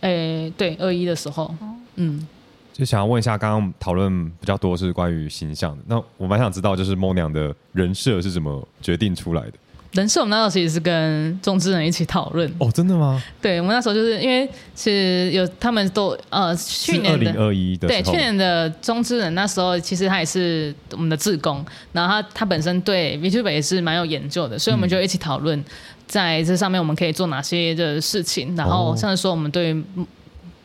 哎，对，二一的时候，嗯，就想要问一下，刚刚讨论比较多是关于形象的，那我蛮想知道，就是梦娘的人设是怎么决定出来的？人事我们那时候其实是跟中之人一起讨论。哦，真的吗？对，我们那时候就是因为其实有他们都呃去年的零二一的，对，去年的中之人那时候，其实他也是我们的志工，然后他他本身对 VTuber 也是蛮有研究的，所以我们就一起讨论在这上面我们可以做哪些的事情。然后哦像是说，我们对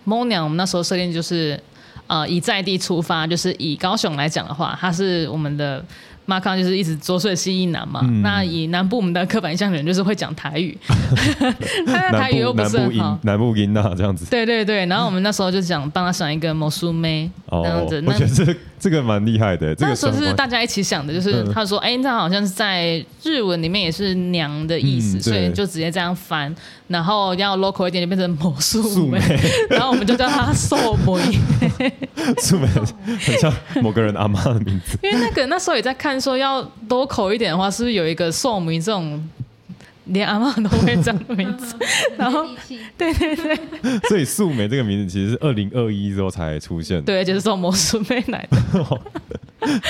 Mo 娘，我们那时候设定就是呃以在地出发，就是以高雄来讲的话，他是我们的。马康就是一直作祟西一男嘛，嗯那以南部我们的刻板印象人就是会讲台语，他的台语又不是很好，南部音呐这样子。对对对，然后我们那时候就想帮他想一个魔术妹哦这样子，，我那觉得这这个蛮厉害的，这那时候是大家一起想的，就是嗯他说，哎、这好像是在日文里面也是娘的意思，嗯所以就直接这样翻，然后要 local 一点就变成魔术梅，然后我们就叫她寿梅，素梅 很像某个人阿妈的名字。因为那个那时候也在看说要 local 一点的话，是不是有一个寿梅这种连阿妈都会这样的名字？然后对对对 所以素梅这个名字其实是二零二一之后才出现的。对，就是说魔术妹来的，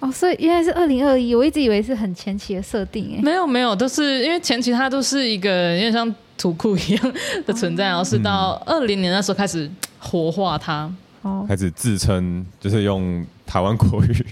哦，所以原来是二零二一，我一直以为是很前期的设定哎。没有没有，都是因为前期它都是一个有点像图库一样的存在，然后是到二零年那时候开始活化它。哦，开始自称就是用台湾国语，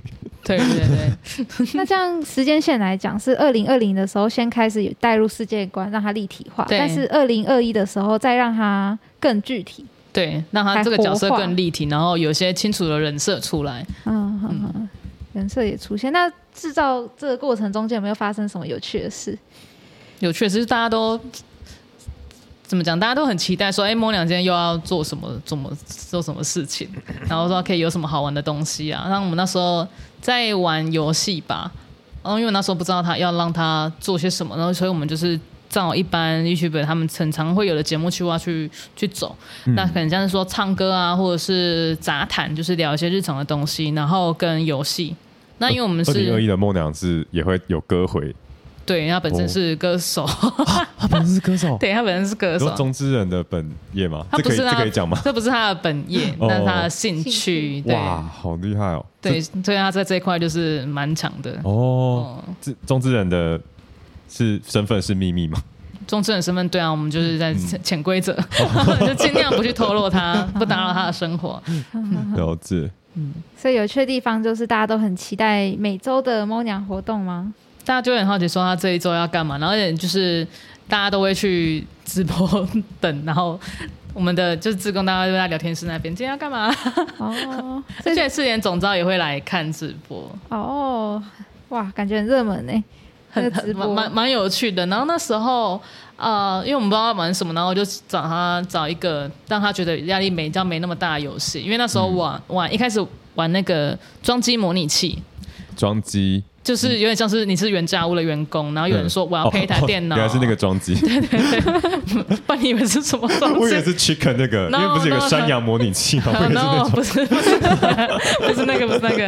对对对，那这样时间线来讲，是二零二零的时候先开始有带入世界观，让它立体化，但是二零二一的时候再让它更具体。对，让他这个角色更立体，然后有些清楚的人设出来。嗯嗯嗯，人设也出现。那制造这个过程中间有没有发生什么有趣的事？有趣的是，大家都怎么讲？大家都很期待说，哎，摸两今天又要做什么，怎么做什么事情，然后说可以有什么好玩的东西啊。然后我们那时候在玩游戏吧，然后因为那时候不知道他要让他做些什么，然后所以我们就是。照一般 YouTuber 他们很常会有的节目去挖去去走，那可能像是说唱歌啊，或者是杂谈，就是聊一些日常的东西，然后跟游戏。那因为我们二零二是一的梦娘是也会有歌回，对，他本身是歌手，他本身是歌手，对他本身是歌手，中之人的本业吗？这可以他不是他这可以讲吗？这不是他的本业，哦那是他的兴趣。对哇，好厉害哦！对，所以他在这一块就是蛮强的。哦，哦，这中之人的是身份是秘密吗？中之人身份，对啊，我们就是在嗯潜潜规则，就尽量不去透露他，不打扰他的生活。了解。所以有趣的地方就是大家都很期待每周的猫娘活动吗？大家就会很好奇说他这一周要干嘛，然后也就是大家都会去直播等，然后我们的就是志工大家就在聊天室那边，今天要干嘛？哦，而且是连总招也会来看直播，哦，哇，感觉很热门呢，很个直播很蛮蛮蛮有趣的。然后那时候，呃，因为我们不知道要玩什么，然后我就找他找一个让他觉得压力没这样没那么大的游戏。因为那时候玩、玩一开始玩那个装机模拟器，装机，就是有点像是你是原家屋的员工，然后有人说我要配一台电脑，哦原来是那个装机，对 对对。不然你以为是什么东西？我以为是 chicken 那个，因为不是有个山羊模拟器不是不是不是那个不是那个。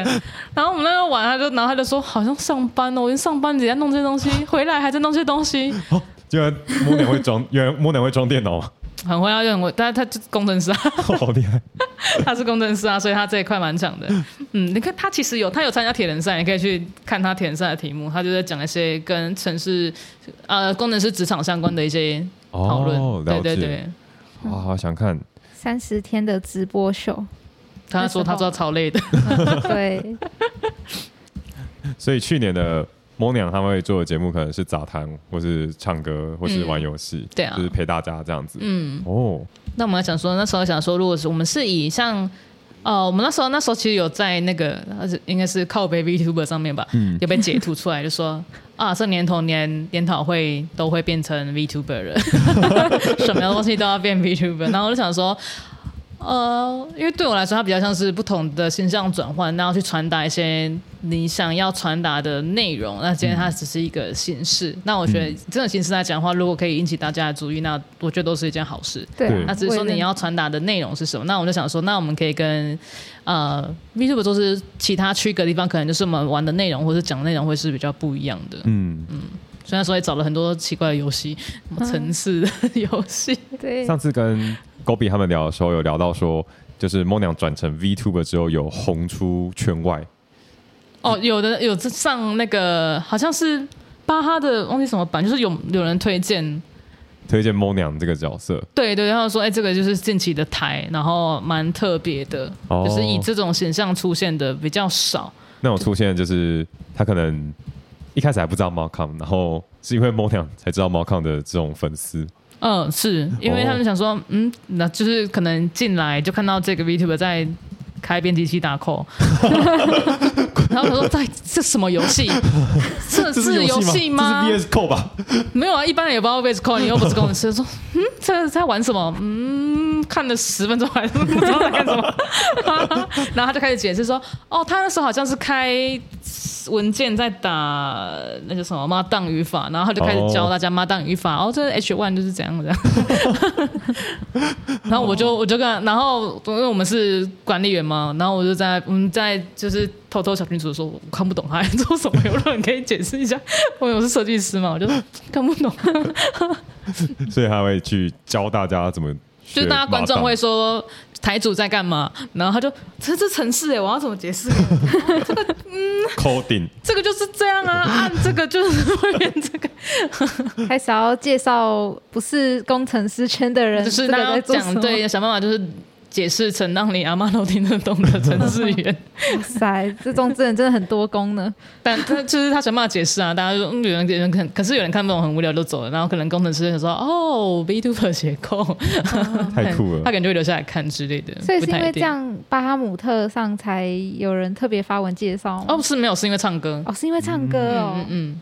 然后我们那个玩，他就然后他就说好像上班哦，我已经上班，你在弄这些东西，回来还在弄这些东西，哦居然摸娘会装，原来摸娘会装电脑吗？很会啊，就很会，但是他就是工程师啊。好厉害！他是工程师啊，所以他这一块蛮强的。嗯，你看他其实有他有参加铁人赛，你可以去看他铁人赛的题目，他就在讲一些跟城市呃工程师职场相关的一些讨论。哦，了解。对对对，哇，好想看。三十天的直播秀，他说他知道超累的。对，所以去年的摸娘他们会做的节目可能是杂谈，或是唱歌，或是玩游戏，对啊就是陪大家这样子。嗯，哦，那我们想说，那时候想说，如果是我们是以像。哦，我们那时候那时候其实有在那个，应该是靠北 VTuber 上面吧，嗯有被截图出来，就说啊，这年头年研讨会都会变成 VTuber 了，什么东西都要变 VTuber。然后我就想说，呃，因为对我来说，它比较像是不同的形象转换，然后去传达一些你想要传达的内容。那今天它只是一个形式。那我觉得这种形式来讲的话，如果可以引起大家的注意，那我觉得都是一件好事。对啊那只是说你要传达的内容是什么。那我就想说，那我们可以跟呃 YouTube 都是其他区隔的地方，可能就是我们玩的内容或者讲的内容会是比较不一样的。嗯，嗯。虽然说也找了很多奇怪的游戏，什么城市的游戏。对，上次跟 Gobi 他们聊的时候，有聊到说，就是梦娘转成 VTuber 之后，有红出圈外。哦，有的有上那个好像是巴哈的忘记什么版，就是有有人推荐，推荐梦娘这个角色，对对，然后说哎，这个就是近期的台，然后蛮特别的，哦就是以这种形象出现的比较少。那种出现就是他可能一开始还不知道 Malcolm，然后是因为梦娘才知道 Malcolm 的这种粉丝。嗯，是因为他们想说，嗯，那就是可能进来就看到这个 VTuber 在开编辑器打 call，然后他说在这什么游戏？这是游戏吗？这是 VS Code 吧？没有啊，一般人也不知道 VS Code，你又不是工程师，说嗯，这在玩什么？嗯，看了十分钟还是不知道在干什么，然后他就开始解释说，哦，他那时候好像是开文件在打那个什么 Markdown 语法，然后他就开始教大家 Markdown 语法，哦，这个 H one 就是怎样怎样。然后我就我就跟，然后因为我们是管理员嘛，然后我就在我们在就是偷偷小群组说，我看不懂他在做什么，有人可以解释一下？我我是设计师嘛，我就看不懂。所以他会去教大家怎么。就是大家观众会说台主在干嘛，然后他就这这城市哎，我要怎么解释？coding，这个就是这样啊，按这个就是会变这个，开始要介绍不是工程师圈的人，就是大家讲对，想办法就是解释成让你阿妈都听得懂的程式语言。哇塞，这种真的真的很多功能。但他就是他想办法解释啊，大家就说、嗯、有人有人看，可是有人看不懂，很无聊就走了。然后可能工程师就说哦，VTuber 结构，太酷了他。可能就会留下来看之类的。所以是因为这样，巴哈姆特上才有人特别发文介绍吗哦，是没有，是因为唱歌。哦，是因为唱歌哦，嗯嗯，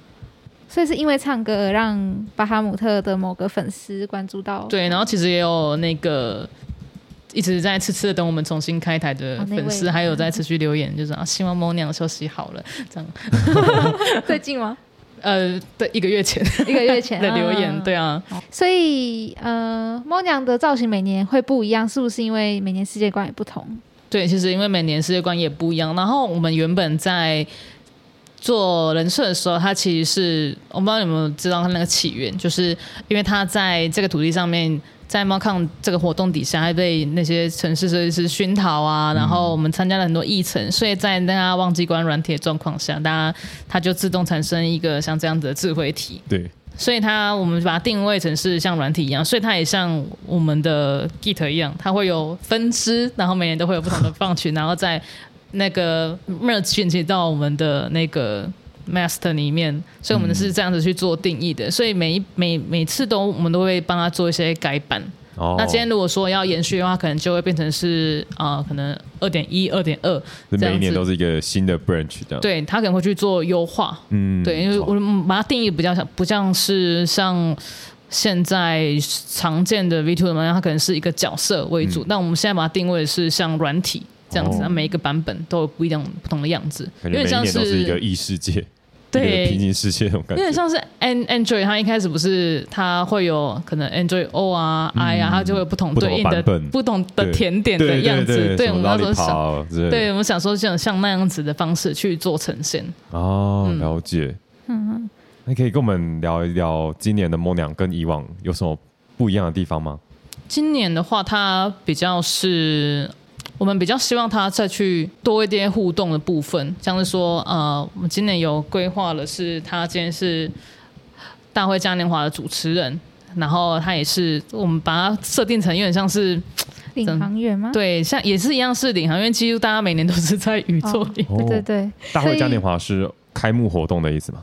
所以是因为唱歌而让巴哈姆特的某个粉丝关注到。对。然后其实也有那个一直在痴痴的等我们重新开台的粉丝，还有在持续留言，就是啊，希望猫娘休息好了，这样。最近吗？呃，对，一个月前 一个月前的留言，嗯对啊，所以呃，猫娘的造型每年会不一样，是不是因为每年世界观也不同？对，其实因为每年世界观也不一样，然后我们原本在做人设的时候，它其实是我不知道你有没有知道它那个起源，就是因为它在这个土地上面。在猫抗这个活动底下，还被那些城市设计师熏陶啊，然后我们参加了很多议程，所以在大家忘记关软体的状况下，大家它就自动产生一个像这样子的智慧体，对，所以它我们把它定位成是像软体一样，所以它也像我们的 Git 一样，它会有分支，然后每年都会有不同的放群，然后在那个 merge 讯息到我们的那个 master 里面，所以我们是这样子去做定义的，所以每一每每次都我们都会帮他做一些改版。哦。那今天如果说要延续的话，可能就会变成是啊、呃可能二点一、二点二这样子。每一年都。是一个新的 branch 这样。，对他可能会去做优化，嗯。对，因为我们把它定义比较像，不像是像现在常见的 V two 那样，它可能是一个角色为主，但我们现在把它定位是像软体这样子，那每一个版本都有不一样不同的样子，因为每一有点像年都是一个异世界，对平行世界那种感觉。有点像是 An Android，它一开始不是它会有可能 Android O 啊、I 啊，它就会有不同嗯不同的对应的版本不同的甜点的对样子。对对，我们那时候想，对我们想说像像那样子的方式去做呈现。哦，嗯了解。嗯，那可以跟我们聊一聊今年的梦娘跟以往有什么不一样的地方吗？今年的话，它比较是我们比较希望他再去多一点互动的部分，像是说，呃，我们今年有规划了，是他今天是大会嘉年华的主持人，然后他也是我们把它设定成有点像是 领航员吗？对，像也是一样是领航员，几乎大家每年都是在宇宙里。对对对，大会嘉年华华是开幕活动的意思吗？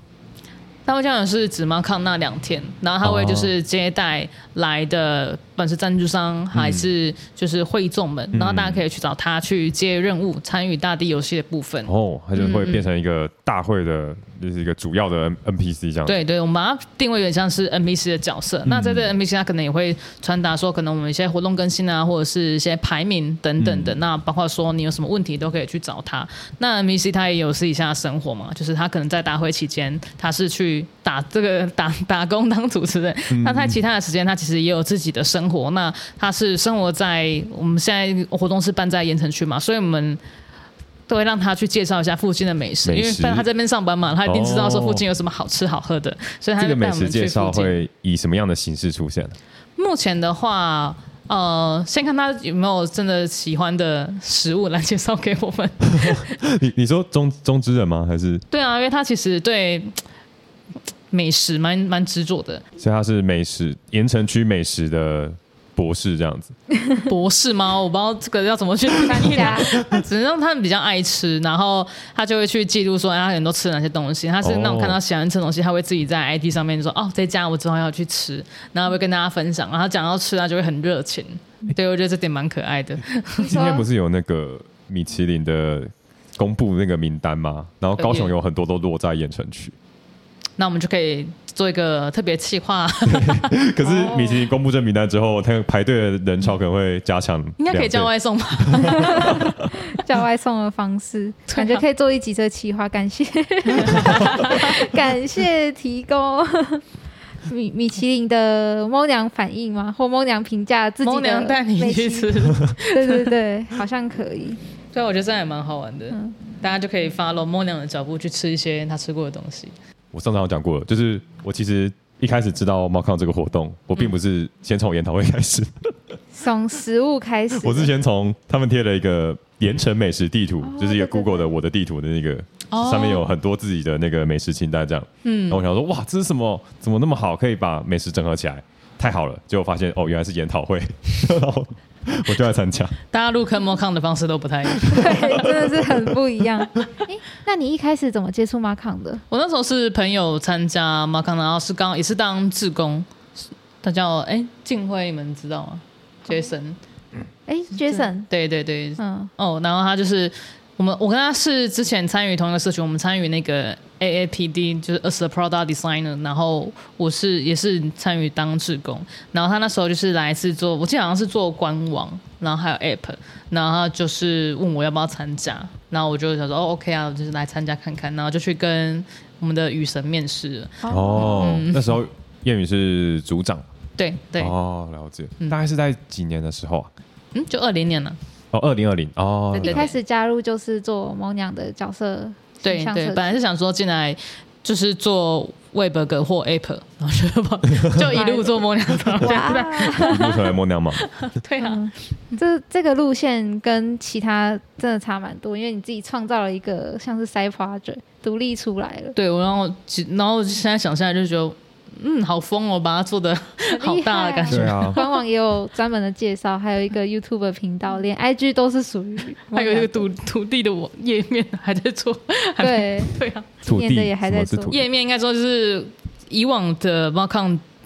大会嘉年华是指猫康那两天，然后他会就是接待来的不管是赞助商还是就是会众们，然后大家可以去找他去接任务，参与大地游戏的部分。哦，他就会变成一个大会的，就是一个主要的 N P C 这样。对对，我们把它定位有点像是 NPC 的角色。那在这个 NPC，他可能也会传达说，可能我们一些活动更新啊，或者是一些排名等等的。那包括说你有什么问题都可以去找他。那 NPC 他也有私底下的生活嘛，就是他可能在大会期间，他是去打这个打打工当主持人。那在其他的时间，他其实也有自己的生活。那他是生活在我们现在活动是办在盐城区嘛，所以我们都会让他去介绍一下附近的美食，因为他这边上班嘛，他一定知道说哦附近有什么好吃好喝的，所以他这个美食介绍。会以什么样的形式出现？目前的话，呃，先看他有没有真的喜欢的食物来介绍给我们。你你说中中之人吗？还是对啊，因为他其实对美食蛮蛮执着的。所以他是美食盐城区美食的博士这样子？博士吗？我不知道这个要怎么去翻译家它。他只能让他们比较爱吃，然后他就会去记录说，哎，他很多吃了哪些东西。他是那种哦看到喜欢吃的东西，他会自己在 ID 上面就说，哦，这家我之后要去吃，然后会跟大家分享。然后讲到吃，他就会很热情。对，我觉得这点蛮可爱的。今天不是有那个米其林的公布那个名单吗？然后高雄有很多都落在盐城区，那我们就可以做一个特别企划，可是米其林公布这名单之后，他排队的人潮可能会加强，应该可以叫外送吧？叫外送的方式，感觉可以做一集这企划，感谢 感谢提供米米其林的猫娘反应吗？或猫娘评价自己猫娘带你去吃，对对对，好像可以。对，我觉得这样也蛮好玩的。嗯大家就可以 follow 猫娘的脚步去吃一些她吃过的东西。我上次有讲过了，就是我其实一开始知道猫康这个活动，我并不是先从研讨会开始，从食物开始，我是先从他们贴了一个盐城美食地图，就是一个 Google 的我的地图的那个，哦上面有很多自己的那个美食清单这样。嗯，然后我想说，哇，这是什么？怎么那么好，可以把美食整合起来？太好了！结果发现哦，原来是研讨会，然后 我就来参加。大家入坑 m o c o n 的方式都不太一样。对，真的是很不一样。诶，那你一开始怎么接触马康的？我那时候是朋友参加 m o c o n 然后是刚也是当志工，他叫哎静辉，你们知道吗？Jason，哎，Jason，对对对，嗯，哦，然后他就是我们，我跟他是之前参与同一个社群，我们参与那个 AAPD，就是 As a Product Designer，然后我是也是参与当志工，然后他那时候就是来是做，我记得好像是做官网，然后还有 App，然后他就是问我要不要参加，然后我就想说哦 OK 啊，就是来参加看看，然后就去跟我们的雨神面试了，哦，那时候谚语是组长。对对，哦，了解。大概是在几年的时候啊？嗯，就二零年了，哦，二零二零。哦，对一开始加入就是做猫娘的角色，对对，本来是想说进来就是做 Web 格或 App，然后就把就一路做模两到现在。哇，目成为默娘嘛。对啊，这这个路线跟其他真的差蛮多，因为你自己创造了一个像是 side project 独立出来了，对，我然后其然后现在想下来就觉得，嗯，好疯哦，把它做的好大的感觉。啊，官网也有专门的介绍，还有一个 YouTube 频道，连 IG 都是属于还有一个土土土地的我页面还在做，对。对啊，土地今年的也还在做。页面应该说就是以往的 m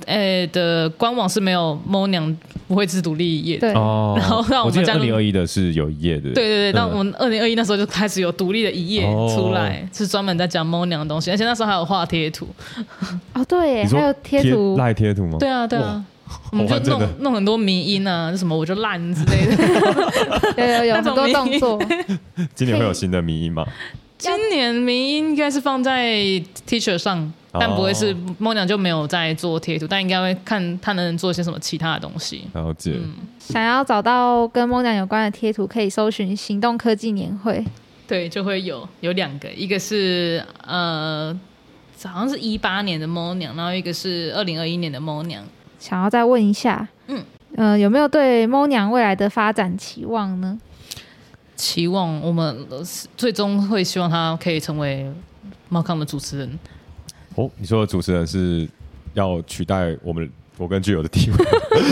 呃的官网是没有 Mo 娘不会自独立页的。对，哦，然后让我们加入我记得二零二一的是有一页的，对对对，那嗯我们二零二一那时候就开始有独立的一页哦出来，是专门在讲 Mo 娘的东西，而且那时候还有画贴图。哦对耶，你说还有贴图，赖贴图吗？对啊，对啊，我们就弄完整弄很多迷音啊，就什么我就烂之类的。有有有很多动作，今年会有新的迷音吗？今年名音应该是放在 T 恤上，但不会是哦 Mo 娘就没有在做贴图，但应该会看他能做些什么其他的东西。了解。嗯想要找到跟猫娘有关的贴图，可以搜寻行动科技年会。对，就会有有两个，一个是呃，好像是一八年的 Mo 娘，然后一个是二零二一年的 Mo 娘。想要再问一下，嗯呃，有没有对猫娘未来的发展期望呢？期望我们呃最终会希望他可以成为猫康的主持人。哦，你说的主持人是要取代我们我跟具有的地位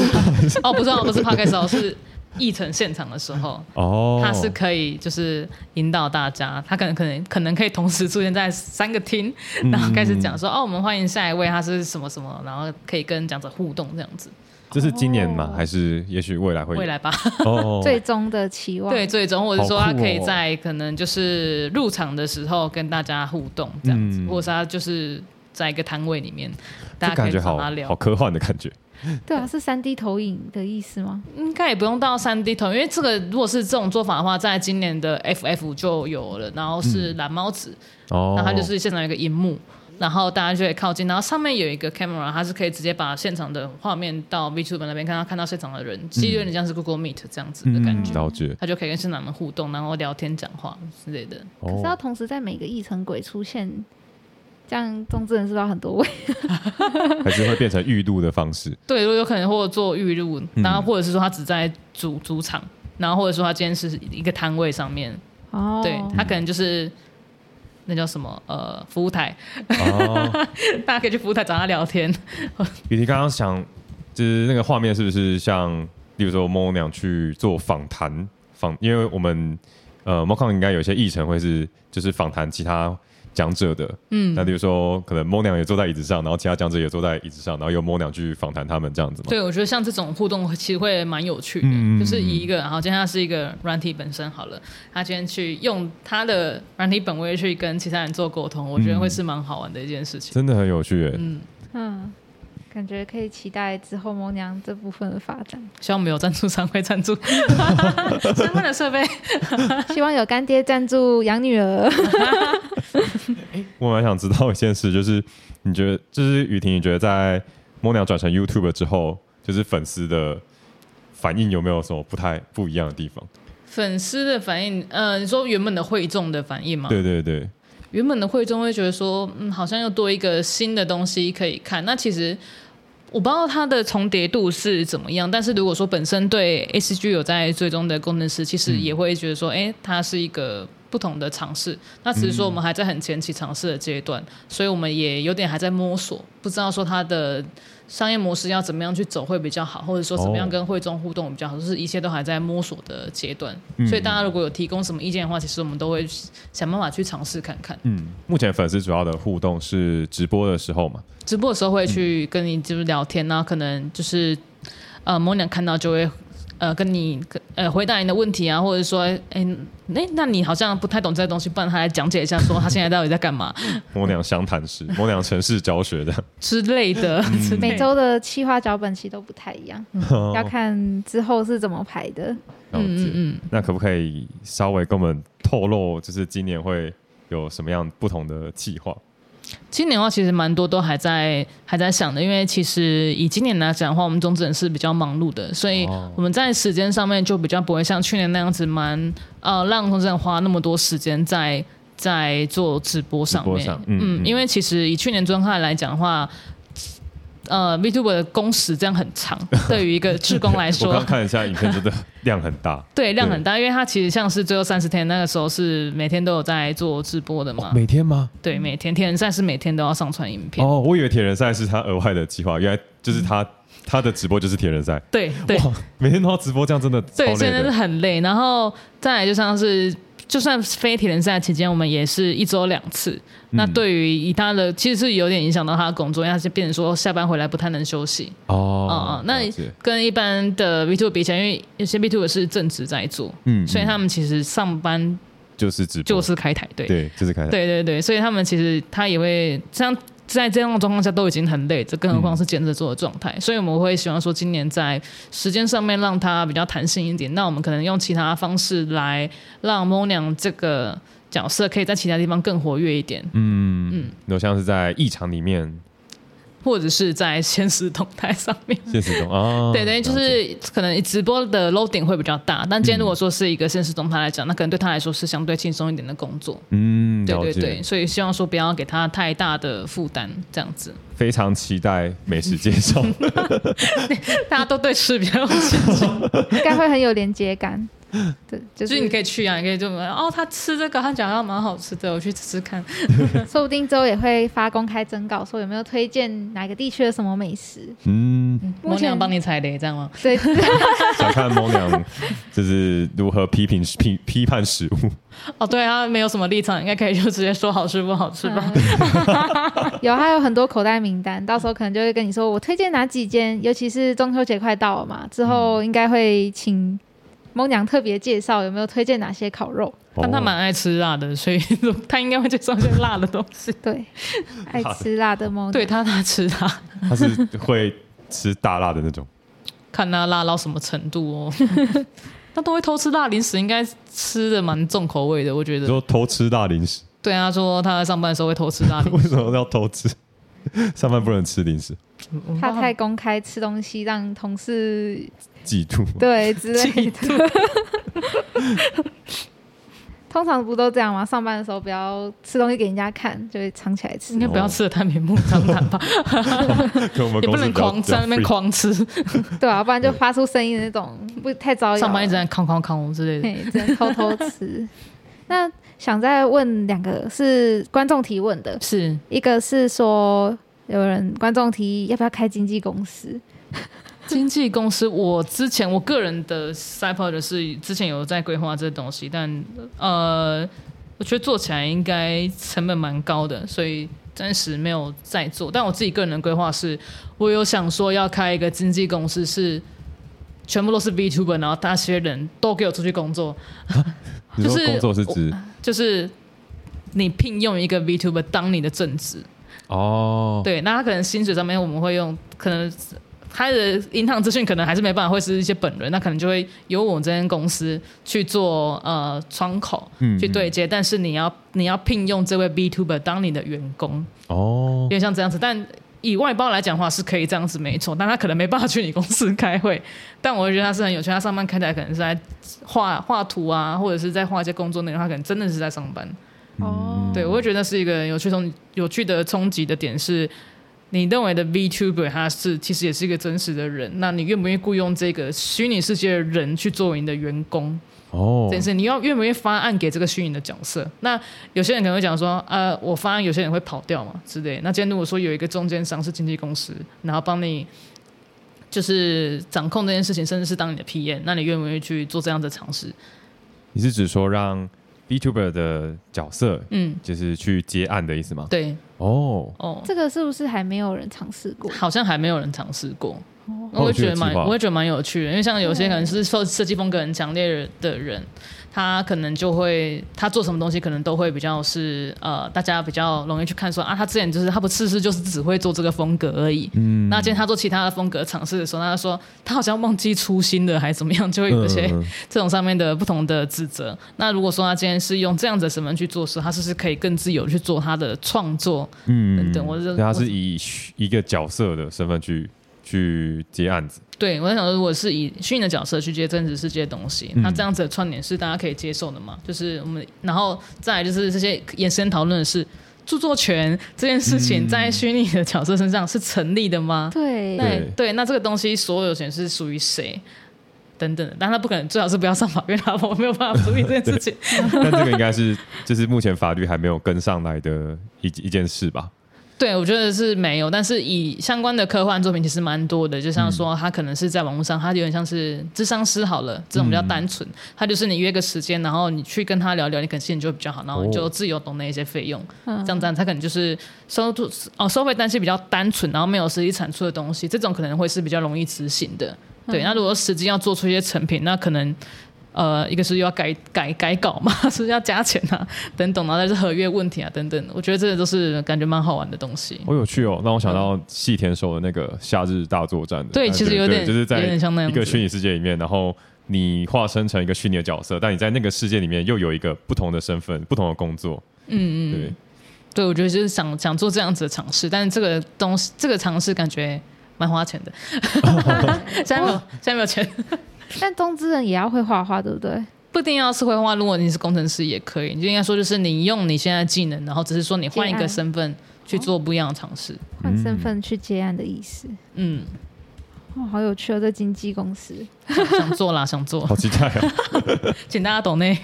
哦，不是、哦，不是 podcast 哦，是议程现场的时候，哦，他是可以就是引导大家，他可能可能可能可以同时出现在三个厅，然后开始讲说、哦，我们欢迎下一位，他是什么什么，然后可以跟讲者互动这样子。这是今年吗？还是也许未来会有未来吧。哦，最终的期望。对，最终或者说他可以在可能就是入场的时候跟大家互动这样子，嗯或者是他就是在一个摊位里面，大家可以感觉好找他聊好。科幻的感觉。对啊，是三 D 投影的意思吗？应该也不用到三 D 头，因为这个如果是这种做法的话，在今年的 FF 就有了，然后是蓝猫子，哦，然后它就是现场有一个荧幕。然后大家就会靠近，然后上面有一个 camera，它是可以直接把现场的画面到 VTuber 那边看到看到现场的人，其实有点像是 Google Meet 这样子的感觉，嗯了解。他就可以跟现场人互动，然后聊天讲话之类的。可是要哦，同时在每个议程轨出现，这样中之人是不是很多位？还是会变成预录的方式。对，如果有可能或者做预录，嗯。然后或者是说他只在主主场，然后或者说他今天是一个摊位上面，哦，对他可能就是那叫什么呃服务台，哦，大家可以去服务台找他聊天。雨婷刚刚想，就是那个画面是不是像，例如说猫娘去做访谈？访，因为我们呃 o n 应该有些议程会是就是访谈其他讲者的，嗯那，比如说可能猫娘也坐在椅子上，然后其他讲者也坐在椅子上，然后由猫娘去访谈他们这样子嘛。对，我觉得像这种互动其实会蛮有趣的，嗯就是以一个，然后今天他是一个软体本身好了，他今天去用他的软体本位去跟其他人做沟通，我觉得会是蛮好玩的一件事情。真的很有趣耶。嗯，嗯，感觉可以期待之后萌娘这部分的发展。希望没有赞助商会赞助 相关的设备。希望有干爹赞助养女儿。我蛮想知道一件事，就是你觉得，就是雨婷，你觉得在萌娘转成 YouTube 之后，就是粉丝的反应有没有什么不太不一样的地方？粉丝的反应，呃，你说原本的会众的反应吗？对对对，原本的会众会觉得说，嗯，好像又多一个新的东西可以看。那其实我不知道它的重叠度是怎么样，但是如果说本身对 SG 有在追踪的工程师，其实也会觉得说，哎、它是一个不同的尝试。那只是说我们还在很前期尝试的阶段，所以我们也有点还在摸索，不知道说它的。商业模式要怎么样去走会比较好，或者说怎么样跟会中互动比较好，就是一切都还在摸索的阶段。所以大家如果有提供什么意见的话，其实我们都会想办法去尝试看看。嗯，目前粉丝主要的互动是直播的时候嘛？直播的时候会去跟你就是聊天，那可能就是呃，某娘看到就会呃跟你呃回答你的问题啊，或者说哎哎、那你好像不太懂这些东西，不然他来讲解一下，说他现在到底在干嘛 模娘详谈室，模娘城市教学的，之类的。每周的企划脚本其实都不太一样，要看之后是怎么排的。了嗯解。嗯嗯，那可不可以稍微跟我们透露，就是今年会有什么样不同的计划？今年的话其实蛮多都还在还在想的，因为其实以今年来讲的话，我们中职人是比较忙碌的，所以哦我们在时间上面就比较不会像去年那样子蛮呃让中职人花那么多时间在在做直播上面。上嗯嗯，嗯因为其实以去年状态来讲的话。呃，VTuber 的工时这样很长，对于一个志工来说 我说刚，看了一下影片，真的量很大，对量很大，因为它其实像是最后三十天那个时候是每天都有在做直播的嘛，每天吗？对，每天铁人赛是每天都要上传影片，哦，我以为铁人赛是他额外的计划，原来就是他他的直播就是铁人赛，对对，哇，每天都要直播，这样真的超对，真的是。很累。然后再来就像是，就算非铁人赛期间，我们也是一周两次。那对于以他的，其实是有点影响到他的工作，因为他是变成说下班回来不太能休息。哦嗯嗯，那跟一般的 V two 比起来，因为有些 V two 是正职在做，嗯。所以他们其实上班就是直播，就是开台，对，对，就是开台。对对对，所以他们其实他也会像在这样的状况下都已经很累，这更何况是兼职做的状态。所以我们会希望说，今年在时间上面让它比较弹性一点。那我们可能用其他方式来让猫娘这个角色可以在其他地方更活跃一点，嗯嗯嗯，有像是在异常里面或者是在现实动态上面。现实动啊，对对，就了解是可能直播的 loading 会比较大，但今天如果说是一个现实动态来讲，那可能对他来说是相对轻松一点的工作。嗯，对对对，所以希望说不要给他太大的负担，这样子。非常期待美食介绍。大家都对吃比较有兴趣。应该会很有连接感。对，就就是是你可以去啊，你可以就哦，他吃这个，他讲要蛮好吃的，我去吃吃看。说不定之后也会发公开征稿，说有没有推荐哪个地区的什么美食。嗯，目前我娘帮你踩雷，这样吗？对，想看猫娘就是如何批评批批判食物。哦，对啊，没有什么立场，应该可以就直接说好吃不好吃吧。有还有很多口袋名单，到时候可能就会跟你说我推荐哪几间，尤其是中秋节快到了嘛，之后应该会请猫娘特别介绍有没有推荐哪些烤肉。但他蛮爱吃辣的，所以 他应该会介绍一些辣的东西。对，爱吃辣的猫娘。对他，他吃辣，他是会吃大辣的那种。看他辣到什么程度哦。他都会偷吃辣零食，应该吃的蛮重口味的，我觉得。你说偷吃辣零食，对啊，他说他在上班的时候会偷吃辣零为什么要偷吃？上班不能吃零食，怕。太公开吃东西，让同事嫉妒。对之类的。通常不都这样吗？上班的时候不要吃东西给人家看，就会藏起来吃应。该不要吃的太明目张胆吧，也不能狂在那边。狂吃，对啊，不然就发出声音的那种，不太招摇。上班一直在康康康之类的。只能偷偷吃。那想再问两个是观众提问的，是一个是说有人观众提议要不要开经纪公司，经纪公司，我之前我个人的 side project 是之前有在规划这东西，但呃，我觉得做起来应该成本蛮高的，所以暂时没有在做。但我自己个人的规划是，我有想说要开一个经纪公司，是全部都是 VTuber，然后那些人都给我出去工作，就是工作是指就是你聘用一个 VTuber 当你的正职，哦，对，那他可能薪水上面我们会用，可能他的银行资讯可能还是没办法会是一些本人，那可能就会由我们这间公司去做呃窗口去对接，但是你要你要聘用这位 B Tuber 当你的员工，哦有，点像这样子，但。以外包来讲的话是可以这样子没错，但他可能没办法去你公司开会。但我觉得他是很有趣，他上班看起来可能是在画画图啊，或者是在画一些工作内容，他可能真的是在上班。哦，对，我会觉得是一个有趣冲有趣的冲击的点是，你认为的 VTuber 他是其实也是一个真实的人，那你愿不愿意雇佣这个虚拟世界的人去作为你的员工？哦这件事，你要愿不愿意发案给这个虚拟的角色？那有些人可能会讲说，呃，我发案，有些人会跑掉嘛之类。那今天如果说有一个中间商是经纪公司，然后帮你就是掌控这件事情，甚至是当你的 PM，那你愿不愿意去做这样的尝试？你是指说让 VTuber 的角色嗯，就是去接案的意思吗？对，哦，哦，这个是不是还没有人尝试过？好像还没有人尝试过。哦。我会觉得蛮，我会觉得蛮有趣的，因为像有些可能是受设计风格很强烈的人，他可能就会他做什么东西，可能都会比较是呃，大家比较容易去看说啊，他之前就是他不试试就是只会做这个风格而已。嗯那今天他做其他的风格尝试的时候，他就说他好像忘记初心了，还是怎么样，就会有一些这种上面的不同的指责。那如果说他今天是用这样子的身份去做事，他是不是可以更自由去做他的创作？嗯等等我是对他是以一个角色的身份去去接案子，对，我在想说，如果是以虚拟的角色去接真实世界的东西，嗯那这样子的串联是大家可以接受的嘛？就是我们，然后再来就是这些延伸讨论的是著作权这件事情嗯在虚拟的角色身上是成立的吗？对那对对，那这个东西所有权是属于谁？等等的，但他不可能，最好是不要上法院啊！我没有办法处理这件事情。但这个应该是就是目前法律还没有跟上来的一一件事吧？对，我觉得是没有，但是以相关的科幻作品其实蛮多的，就像说他可能是在网络上，他有点像是智商师好了，这种比较单纯，他就是你约个时间，然后你去跟他聊聊，你可能心情就会比较好，然后你就自由懂那一些费用，嗯这样这样，他可能就是收入哦收费单是比较单纯，然后没有实际产出的东西，这种可能会是比较容易执行的。对，那如果实际要做出一些成品，那可能。呃，一个是又要改改改稿嘛，是要加钱啊，等等，然后再是合约问题啊，等等，我觉得这个都是感觉蛮好玩的东西。好有趣哦，让我想到细田守的那个《夏日大作战》的，对其实有点就是在一个虚拟世界里面，然后你化身成一个虚拟的角色，但你在那个世界里面又有一个不同的身份、不同的工作，嗯嗯，对，对，我觉得就是想想做这样子的尝试，但是这个东西这个尝试感觉蛮花钱的，现在没有现在没有钱，但中之人也要会画画，对不对？不一定要是绘画，如果你是工程师也可以，你就应该说就是你用你现在技能，然后只是说你换一个身份去做不一样的尝试。换身份去接案的意思。嗯，哦，好有趣哦，这经纪公司。想想做啦，想做，好期待哦！请大家懂内。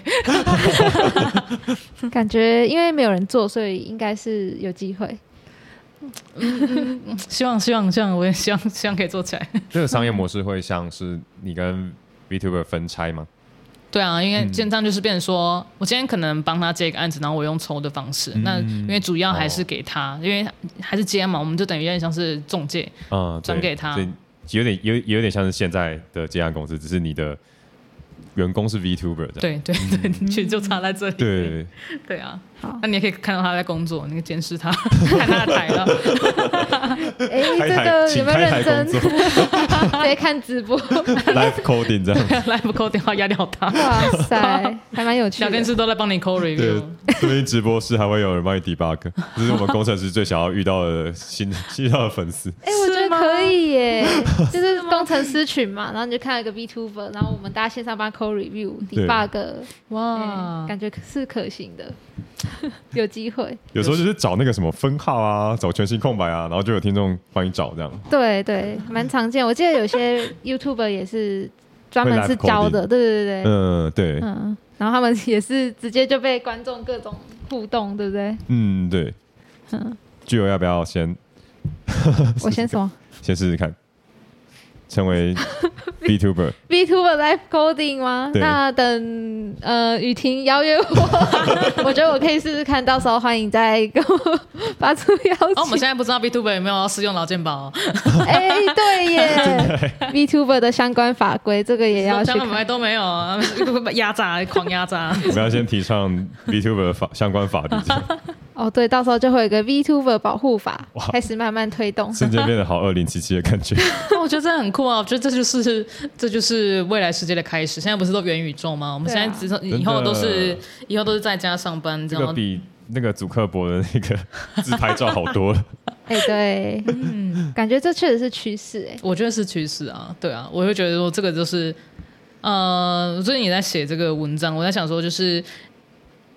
感觉因为没有人做，所以应该是有机会。希望希望希望，我也希望希望可以做起来。这个商业模式会像是你跟 VTuber 分拆吗？对啊，因为嗯这样就是变成说，我今天可能帮他接一个案子，然后我用抽的方式。嗯那因为主要还是给他，因为还是接嘛，我们就等于有点像是中介。嗯，转给他有点有有点像是现在的接案公司，只是你的员工是 VTuber 的。对对对，其实 就差在这里。对，对啊好，那你也可以看到他在工作，你可以监视他，看他的台了。哎，这个有没有认真？工作 直接看直播，，live coding 这样。，live coding 话压力好大，哇塞，还蛮有趣的。小电视都在帮你扣 review 对。，这边直播室还会有人帮你 debug，这是我们工程师最想要遇到的新遇到的粉丝。哎、我觉得可以耶，就是工程师群嘛，然后你就看了一个 VTuber，然后我们大家线上帮他 code review debug，哇哎，感觉是可行的，有机会。有时候就是找那个什么分号啊，找全新空白啊，然后就有听众帮你找这样。对对，蛮常见。我记得有些 YouTuber 也是专门是教的，对对对对，嗯，对，嗯，然后他们也是直接就被观众各种互动，对不对？嗯，对。嗯，具有要不要先我先什么 先试试看，成为 VTuber？VTuber live coding 吗？那等呃雨婷邀约我，我觉得我可以试试看，到时候欢迎再跟我发出邀请。哦，我们现在不知道 B Tuber 有没有要试用劳健保哦，哎、对耶，VTuber 的相关法规，这个也要去看。香港都没有啊，压榨狂压榨。我们要先提倡 VTuber 法相关法律，哦，对，到时候就会有一个 VTuber 保护法哇开始慢慢推动。瞬间变得好二零七七的感觉。我觉得这很酷啊！我觉得这就是这就是未来世界的开始。现在不是都元宇宙吗？我们现在只是以后都是以后都是在家上班，这样这个比那个主克伯的那个自拍照好多了。哎、对，嗯感觉这确实是趋势。哎，我觉得是趋势啊，对啊，我就觉得说这个就是，呃，我最近也在写这个文章，我在想说就是。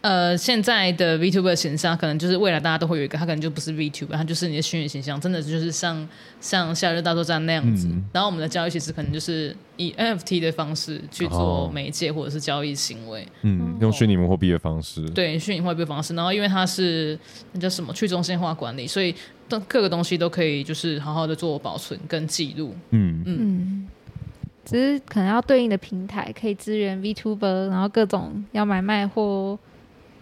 呃，现在的 VTuber 形象可能就是未来大家都会有一个，他可能就不是 VTuber，他就是你的虚拟形象，真的就是像像夏日大作战那样子。嗯然后我们的交易其实可能就是以 NFT 的方式去做哦媒介或者是交易行为，嗯，用虚拟货币的方式。对虚拟货币方式。然后因为它是那叫什么去中心化管理，所以都各个东西都可以就是好好的做保存跟记录。嗯，嗯，只是可能要对应的平台可以支援 VTuber，然后各种要买卖或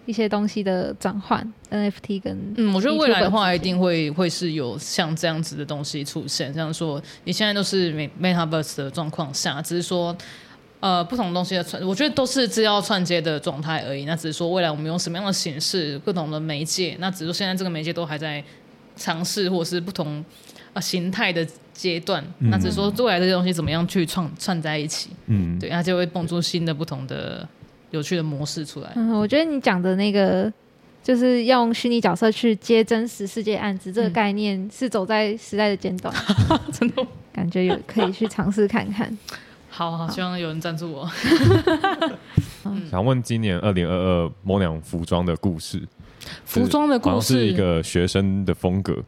一些东西的转换 NFT 跟嗯，我觉得未来的话，一定会会是有像这样子的东西出现，像说你现在都是 Me- Metaverse 的状况下，只是说。呃，不同东西的串，我觉得都是资料串接的状态而已。那只是说未来我们用什么样的形式、不同的媒介，那只是说现在这个媒介都还在尝试或者是不同呃形态的阶段。那只是说未来这些东西怎么样去串串在一起，嗯，对，它就会蹦出新的不同的有趣的模式出来。嗯，我觉得你讲的那个就是用虚拟角色去接真实世界案子，这个嗯概念是走在时代的尖端，真的，感觉有可以去尝试看看。好好，希望有人赞助我。想问今年二零二二某两服装的故事，服装的故事是一事，个学生的风格。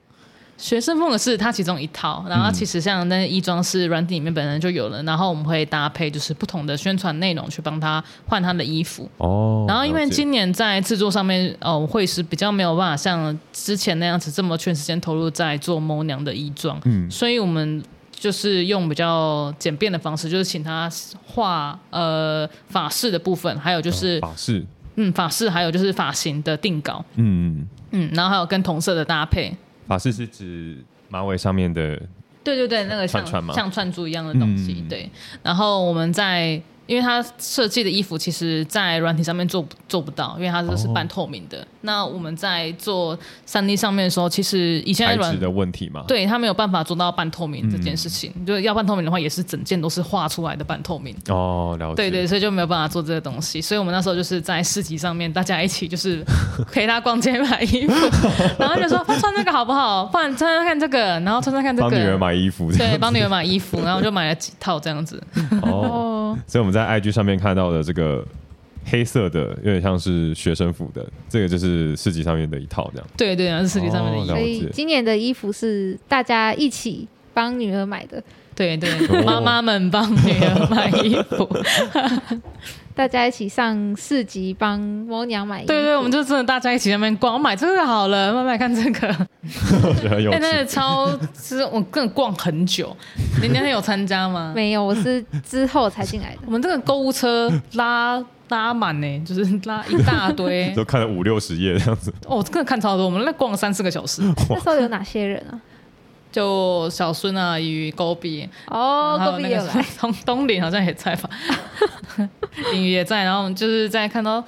学生风格是它其中一套，然后其实像那衣装是软体里面本身就有了，然后我们会搭配就是不同的宣传内容去帮他换他的衣服。哦然后因为今年在制作上面，呃，会是比较没有办法像之前那样子这么全时间投入在做某娘的衣装，嗯。所以我们就是用比较简便的方式，就是请他画呃法式的部分，还有就是、法式，嗯法式，还有就是发型的定稿，嗯，嗯，然后还有跟同色的搭配。法式是指马尾上面的，对对对，那个像串串吗像串珠一样的东西，嗯对。然后我们在，因为它设计的衣服，其实在软体上面做不做不到，因为它这是哦半透明的。那我们在做三 D 上面的时候，其实以前软体的问题嘛。，对它没有办法做到半透明这件事情，嗯就要半透明的话，也是整件都是画出来的半透明。哦，了解。对对，所以就没有办法做这个东西，所以我们那时候就是在市集上面，大家一起就是陪他逛街买衣服，然后就说他穿这个好不好？不然穿穿看这个，然后穿穿看这个，帮女儿买衣服。对，帮女儿买衣服，然后就买了几套这样子。哦，哦，所以我们在 IG 上面看到的这个黑色的，有点像是学生服的，这个就是市集上面的一套这样。对对，然后是市集上面的衣服。哦所以今年的衣服是大家一起帮女儿买的，对对，妈妈们帮女儿买衣服，大家一起上市集帮猫娘买衣服。对对，我们就真的大家一起在那边逛，我买这个好了，慢慢看这个。我觉得很有哎、那个。超，其实我更逛很久。你那天有参加吗？没有，我是之后才进来的。我们这个购物车拉拉满呢，就是拉一大堆。都看了五六十页这样子，哦，真的看超多，我们那逛了三四个小时。那时候有哪些人啊？就小孙啊，与高比，哦，还有那个隔壁有来。东东林好像也在吧，林宇也在，然后我们就是在看到。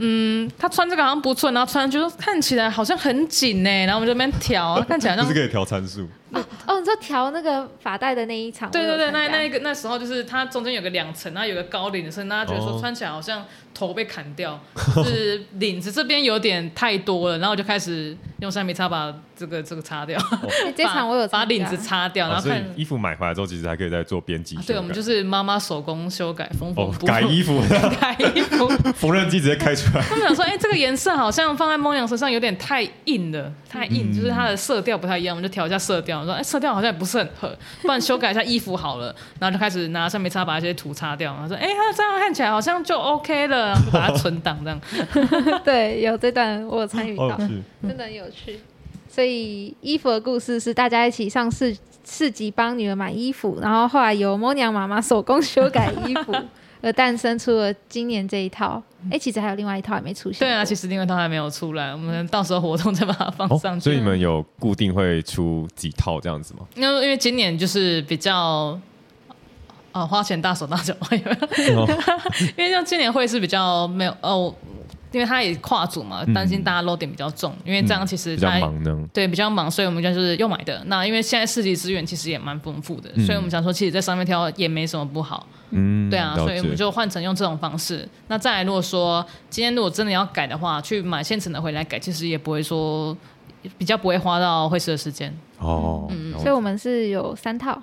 嗯，他穿这个好像不错，然后穿上去说看起来好像很紧呢，然后我们就边调，看起来好像就是可以调参数。哦，你说调那个发带的那一场？对对对，那那一个那时候就是它中间有个两层，然后有个高领的身，大家觉得说哦穿起来好像头被砍掉，就是领子这边有点太多了，然后我就开始用橡皮擦把这个这个擦掉，欸 这场我有把把领子擦掉，然后看。衣服买回来之后，其实还可以再做编辑。对，我们就是妈妈手工修改，缝缝哦补改衣服，改衣服。缝纫机直接开出来。他们想说，哎、这个颜色好像放在梦阳身上有点太硬了，太硬，就是它的色调不太一样，我们就调一下色调。我说，哎、色调好像也不是很合，不然修改一下衣服好了。然后就开始拿橡皮擦把一些图擦掉。然后说，哎、它这样看起来好像就 OK 了，然后把它存档这样。对，有这段我有参与到，真的很有趣。所以衣服的故事是大家一起上市市集帮女儿买衣服，然后后来由猫娘妈妈手工修改衣服，而诞生出了今年这一套。哎、其实还有另外一套还没出现。对啊，其实另外一套还没有出来，我们到时候活动再把它放哦上去。所以你们有固定会出几套这样子吗？因为因为今年就是比较。哦，花钱大手大脚？因为像今年会是比较没有哦，因为他也跨组嘛，担心大家 load 点比较重，因为这样其实比较忙呢。对，比较忙，所以我们就是又买的。那因为现在市集资源其实也蛮丰富的，嗯所以我们想说，其实在上面挑也没什么不好。嗯，对啊，所以我们就换成用这种方式。那再来，如果说今天如果真的要改的话，去买现成的回来改，其实也不会说比较不会花到会师的时间。哦，嗯所以我们是有三套。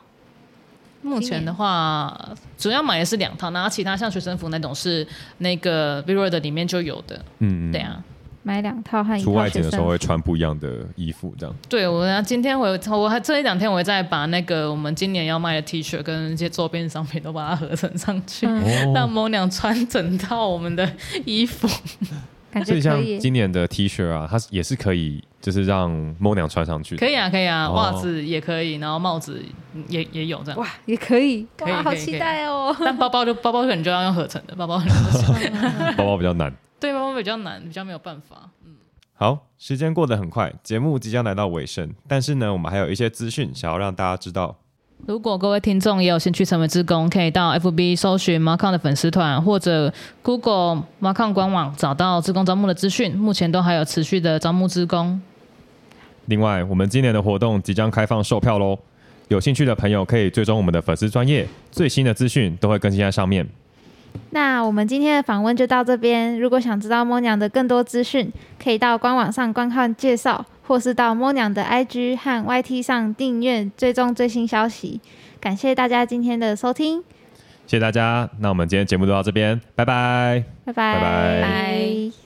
目前的话，主要买的是两套，然后其他像学生服那种是那个 v i r o 的里面就有的。嗯，嗯对，啊，买两套和一出外景的时候会。穿不一样的衣服，这样。对我呢，今天我我还这一两天我会再把那个我们今年要卖的 T 恤跟一些周边商品都把它合成上去，嗯让某娘穿整套我们的衣服。感所以像。今年的 T 恤啊，它也是可以，就是让猫娘穿上去。可以啊，可以啊，哦袜子也可以，然后帽子也也有这样。哇，也可以，哇，好期待哦！但包包就包包可能就要用合成的，包包可能。包包比较难。对，包包比较难，比较没有办法。嗯好，时间过得很快，节目即将来到尾声，但是呢，我们还有一些资讯想要让大家知道。如果各位听众也有兴趣成为志工，可以到 FB 搜寻 Marcon 的粉丝团，或者 Google Marcon 官网找到志工招募的资讯。目前都还有持续的招募志工。另外，我们今年的活动即将开放售票喽，有兴趣的朋友可以追踪我们的粉丝专业，最新的资讯都会更新在上面。那我们今天的访问就到这边。如果想知道猫娘的更多资讯，可以到官网上观看介绍，或是到摸娘的 IG 和 YT 上订阅追踪最新消息。感谢大家今天的收听，谢谢大家，那我们今天节目就到这边，拜拜。拜拜拜拜拜。